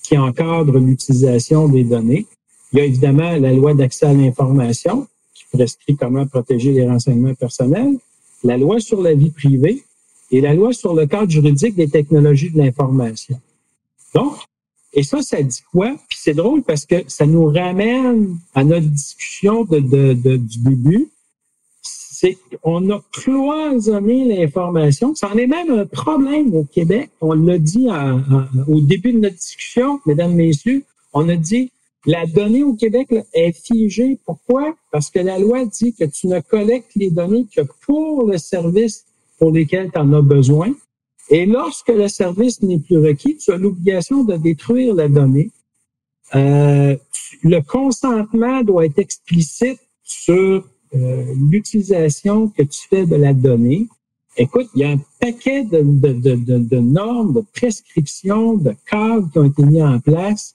qui encadrent l'utilisation des données. Il y a évidemment la loi d'accès à l'information qui prescrit comment protéger les renseignements personnels la loi sur la vie privée et la loi sur le cadre juridique des technologies de l'information. Donc, et ça, ça dit quoi? Puis c'est drôle parce que ça nous ramène à notre discussion de, de, du début. C'est qu'on a cloisonné l'information. Ça en est même un problème au Québec. On l'a dit au début de notre discussion, mesdames, messieurs. On a dit la donnée au Québec est figée. Pourquoi? Parce que la loi dit que tu ne collectes les données que pour le service pour lesquels tu en as besoin. Et lorsque le service n'est plus requis, tu as l'obligation de détruire la donnée. Euh, le consentement doit être explicite sur l'utilisation que tu fais de la donnée. Écoute, il y a un paquet de, de, de, de normes, de prescriptions, de cadres qui ont été mis en place.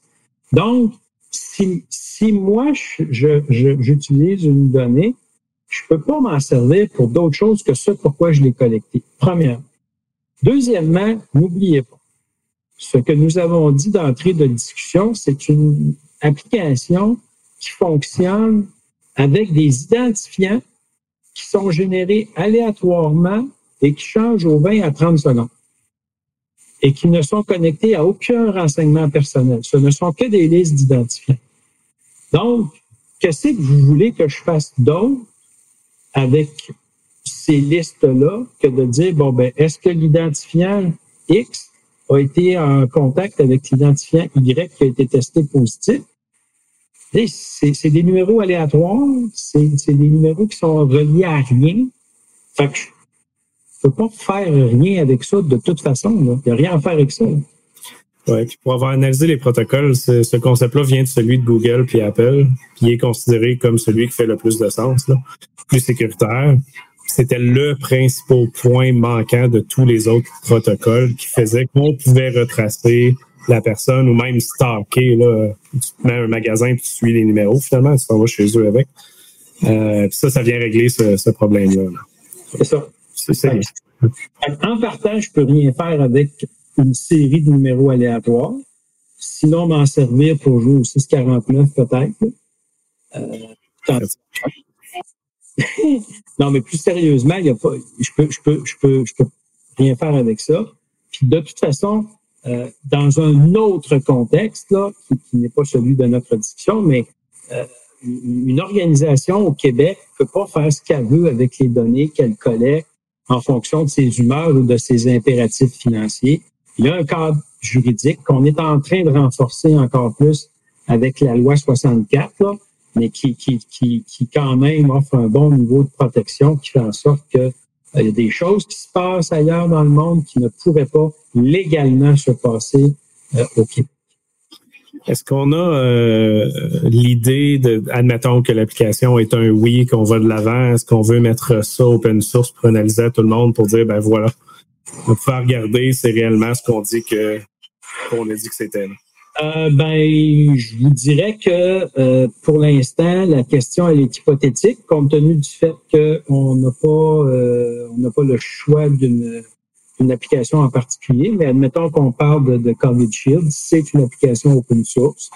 Donc, si, si moi, j'utilise une donnée, je peux pas m'en servir pour d'autres choses que ce pourquoi je l'ai collecté. Premièrement. Deuxièmement, n'oubliez pas, ce que nous avons dit d'entrée de discussion, c'est une application qui fonctionne avec des identifiants qui sont générés aléatoirement et qui changent au 20 à 30 secondes et qui ne sont connectés à aucun renseignement personnel. Ce ne sont que des listes d'identifiants. Donc, qu'est-ce que vous voulez que je fasse d'autre avec ces listes-là que de dire, bon, ben, est-ce que l'identifiant X a été en contact avec l'identifiant Y qui a été testé positif? C'est des numéros aléatoires, c'est des numéros qui sont reliés à rien. Fait que je peux pas faire rien avec ça de toute façon. Il n'y a rien à faire avec ça. Oui, puis pour avoir analysé les protocoles, ce, concept-là vient de celui de Google puis Apple, puis il est considéré comme celui qui fait le plus de sens, là, plus sécuritaire. C'était le principal point manquant de tous les autres protocoles qui faisait qu'on pouvait retracer la personne ou même stalker. Là, tu mets un magasin puis tu suis les numéros finalement, tu t'en vas chez eux avec. Euh, puis ça, ça vient régler ce, problème-là. C'est ça. C'est En partant, je peux rien faire avec une série de numéros aléatoires. Sinon, m'en servir pour jouer au 649 peut-être. Euh, non, mais plus sérieusement, il y a pas, je peux, je peux, je peux, je peux rien faire avec ça. Puis de toute façon, euh, dans un autre contexte là, qui, n'est pas celui de notre discussion, mais euh, une organisation au Québec ne peut pas faire ce qu'elle veut avec les données qu'elle collecte en fonction de ses humeurs ou de ses impératifs financiers. Il y a un cadre juridique qu'on est en train de renforcer encore plus avec la loi 64, là, mais qui, qui, qui, qui quand même offre un bon niveau de protection qui fait en sorte que il y a des choses qui se passent ailleurs dans le monde qui ne pourraient pas légalement se passer euh, au Québec. Est-ce qu'on a euh, l'idée de, admettons que l'application est un oui, qu'on va de l'avant, est-ce qu'on veut mettre ça open source pour analyser à tout le monde pour dire, ben voilà, on peut regarder, c'est réellement ce qu'on dit que qu'on a dit que c'était. Euh, ben, je vous dirais que euh, pour l'instant, la question elle est hypothétique, compte tenu du fait qu'on n'a pas euh, on n'a pas le choix d'une une application en particulier, mais admettons qu'on parle de, de COVID Shield, c'est une application open source.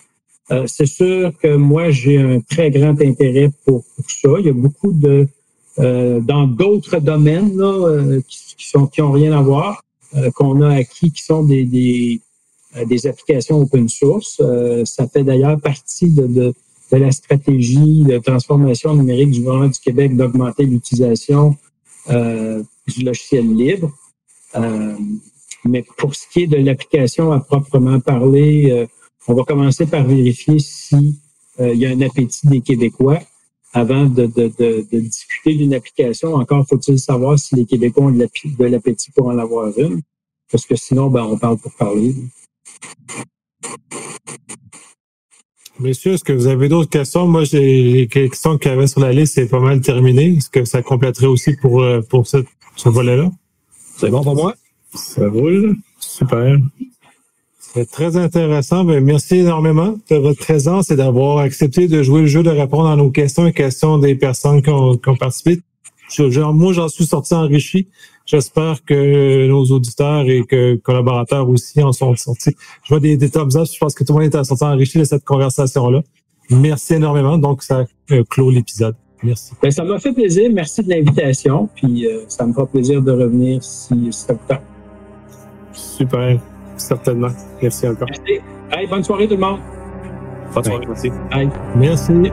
Euh, c'est sûr que moi, j'ai un très grand intérêt pour, pour ça. Il y a beaucoup de euh, dans d'autres domaines là, qui, qui, sont qui ont rien à voir, qu'on a acquis, qui sont des, des, des applications open source. ça fait d'ailleurs partie de, de, de, la stratégie de transformation numérique du gouvernement du Québec d'augmenter l'utilisation du logiciel libre. mais pour ce qui est de l'application à proprement parler, on va commencer par vérifier si il y a un appétit des Québécois avant de, de, de, de discuter d'une application. Encore faut-il savoir si les Québécois ont de l'appétit pour en avoir une, parce que sinon, ben, on parle pour parler. Messieurs, est-ce que vous avez d'autres questions? Moi, j'ai les questions qu'il y avait sur la liste, c'est pas mal terminé. Est-ce que ça compléterait aussi pour, euh, pour ce, ce volet-là? C'est bon pour moi? Ça roule. Super. C'est très intéressant. Ben, merci énormément de votre présence et d'avoir accepté de jouer le jeu, de répondre à nos questions et questions des personnes qui ont, participé. moi, j'en suis sorti enrichi. J'espère que nos auditeurs et que collaborateurs aussi en sont sortis. Je vois des, des thumbs up. Je pense que tout le monde est sorti enrichi de cette conversation-là. Merci énormément. Donc, ça euh, clôt l'épisode. Merci. Ben, ça m'a fait plaisir. Merci de l'invitation. Puis, euh, ça me fera plaisir de revenir si, ça vous tente. Super. Certainement. Merci encore. Merci. bonne soirée tout le monde. Bonne soirée, merci. Merci.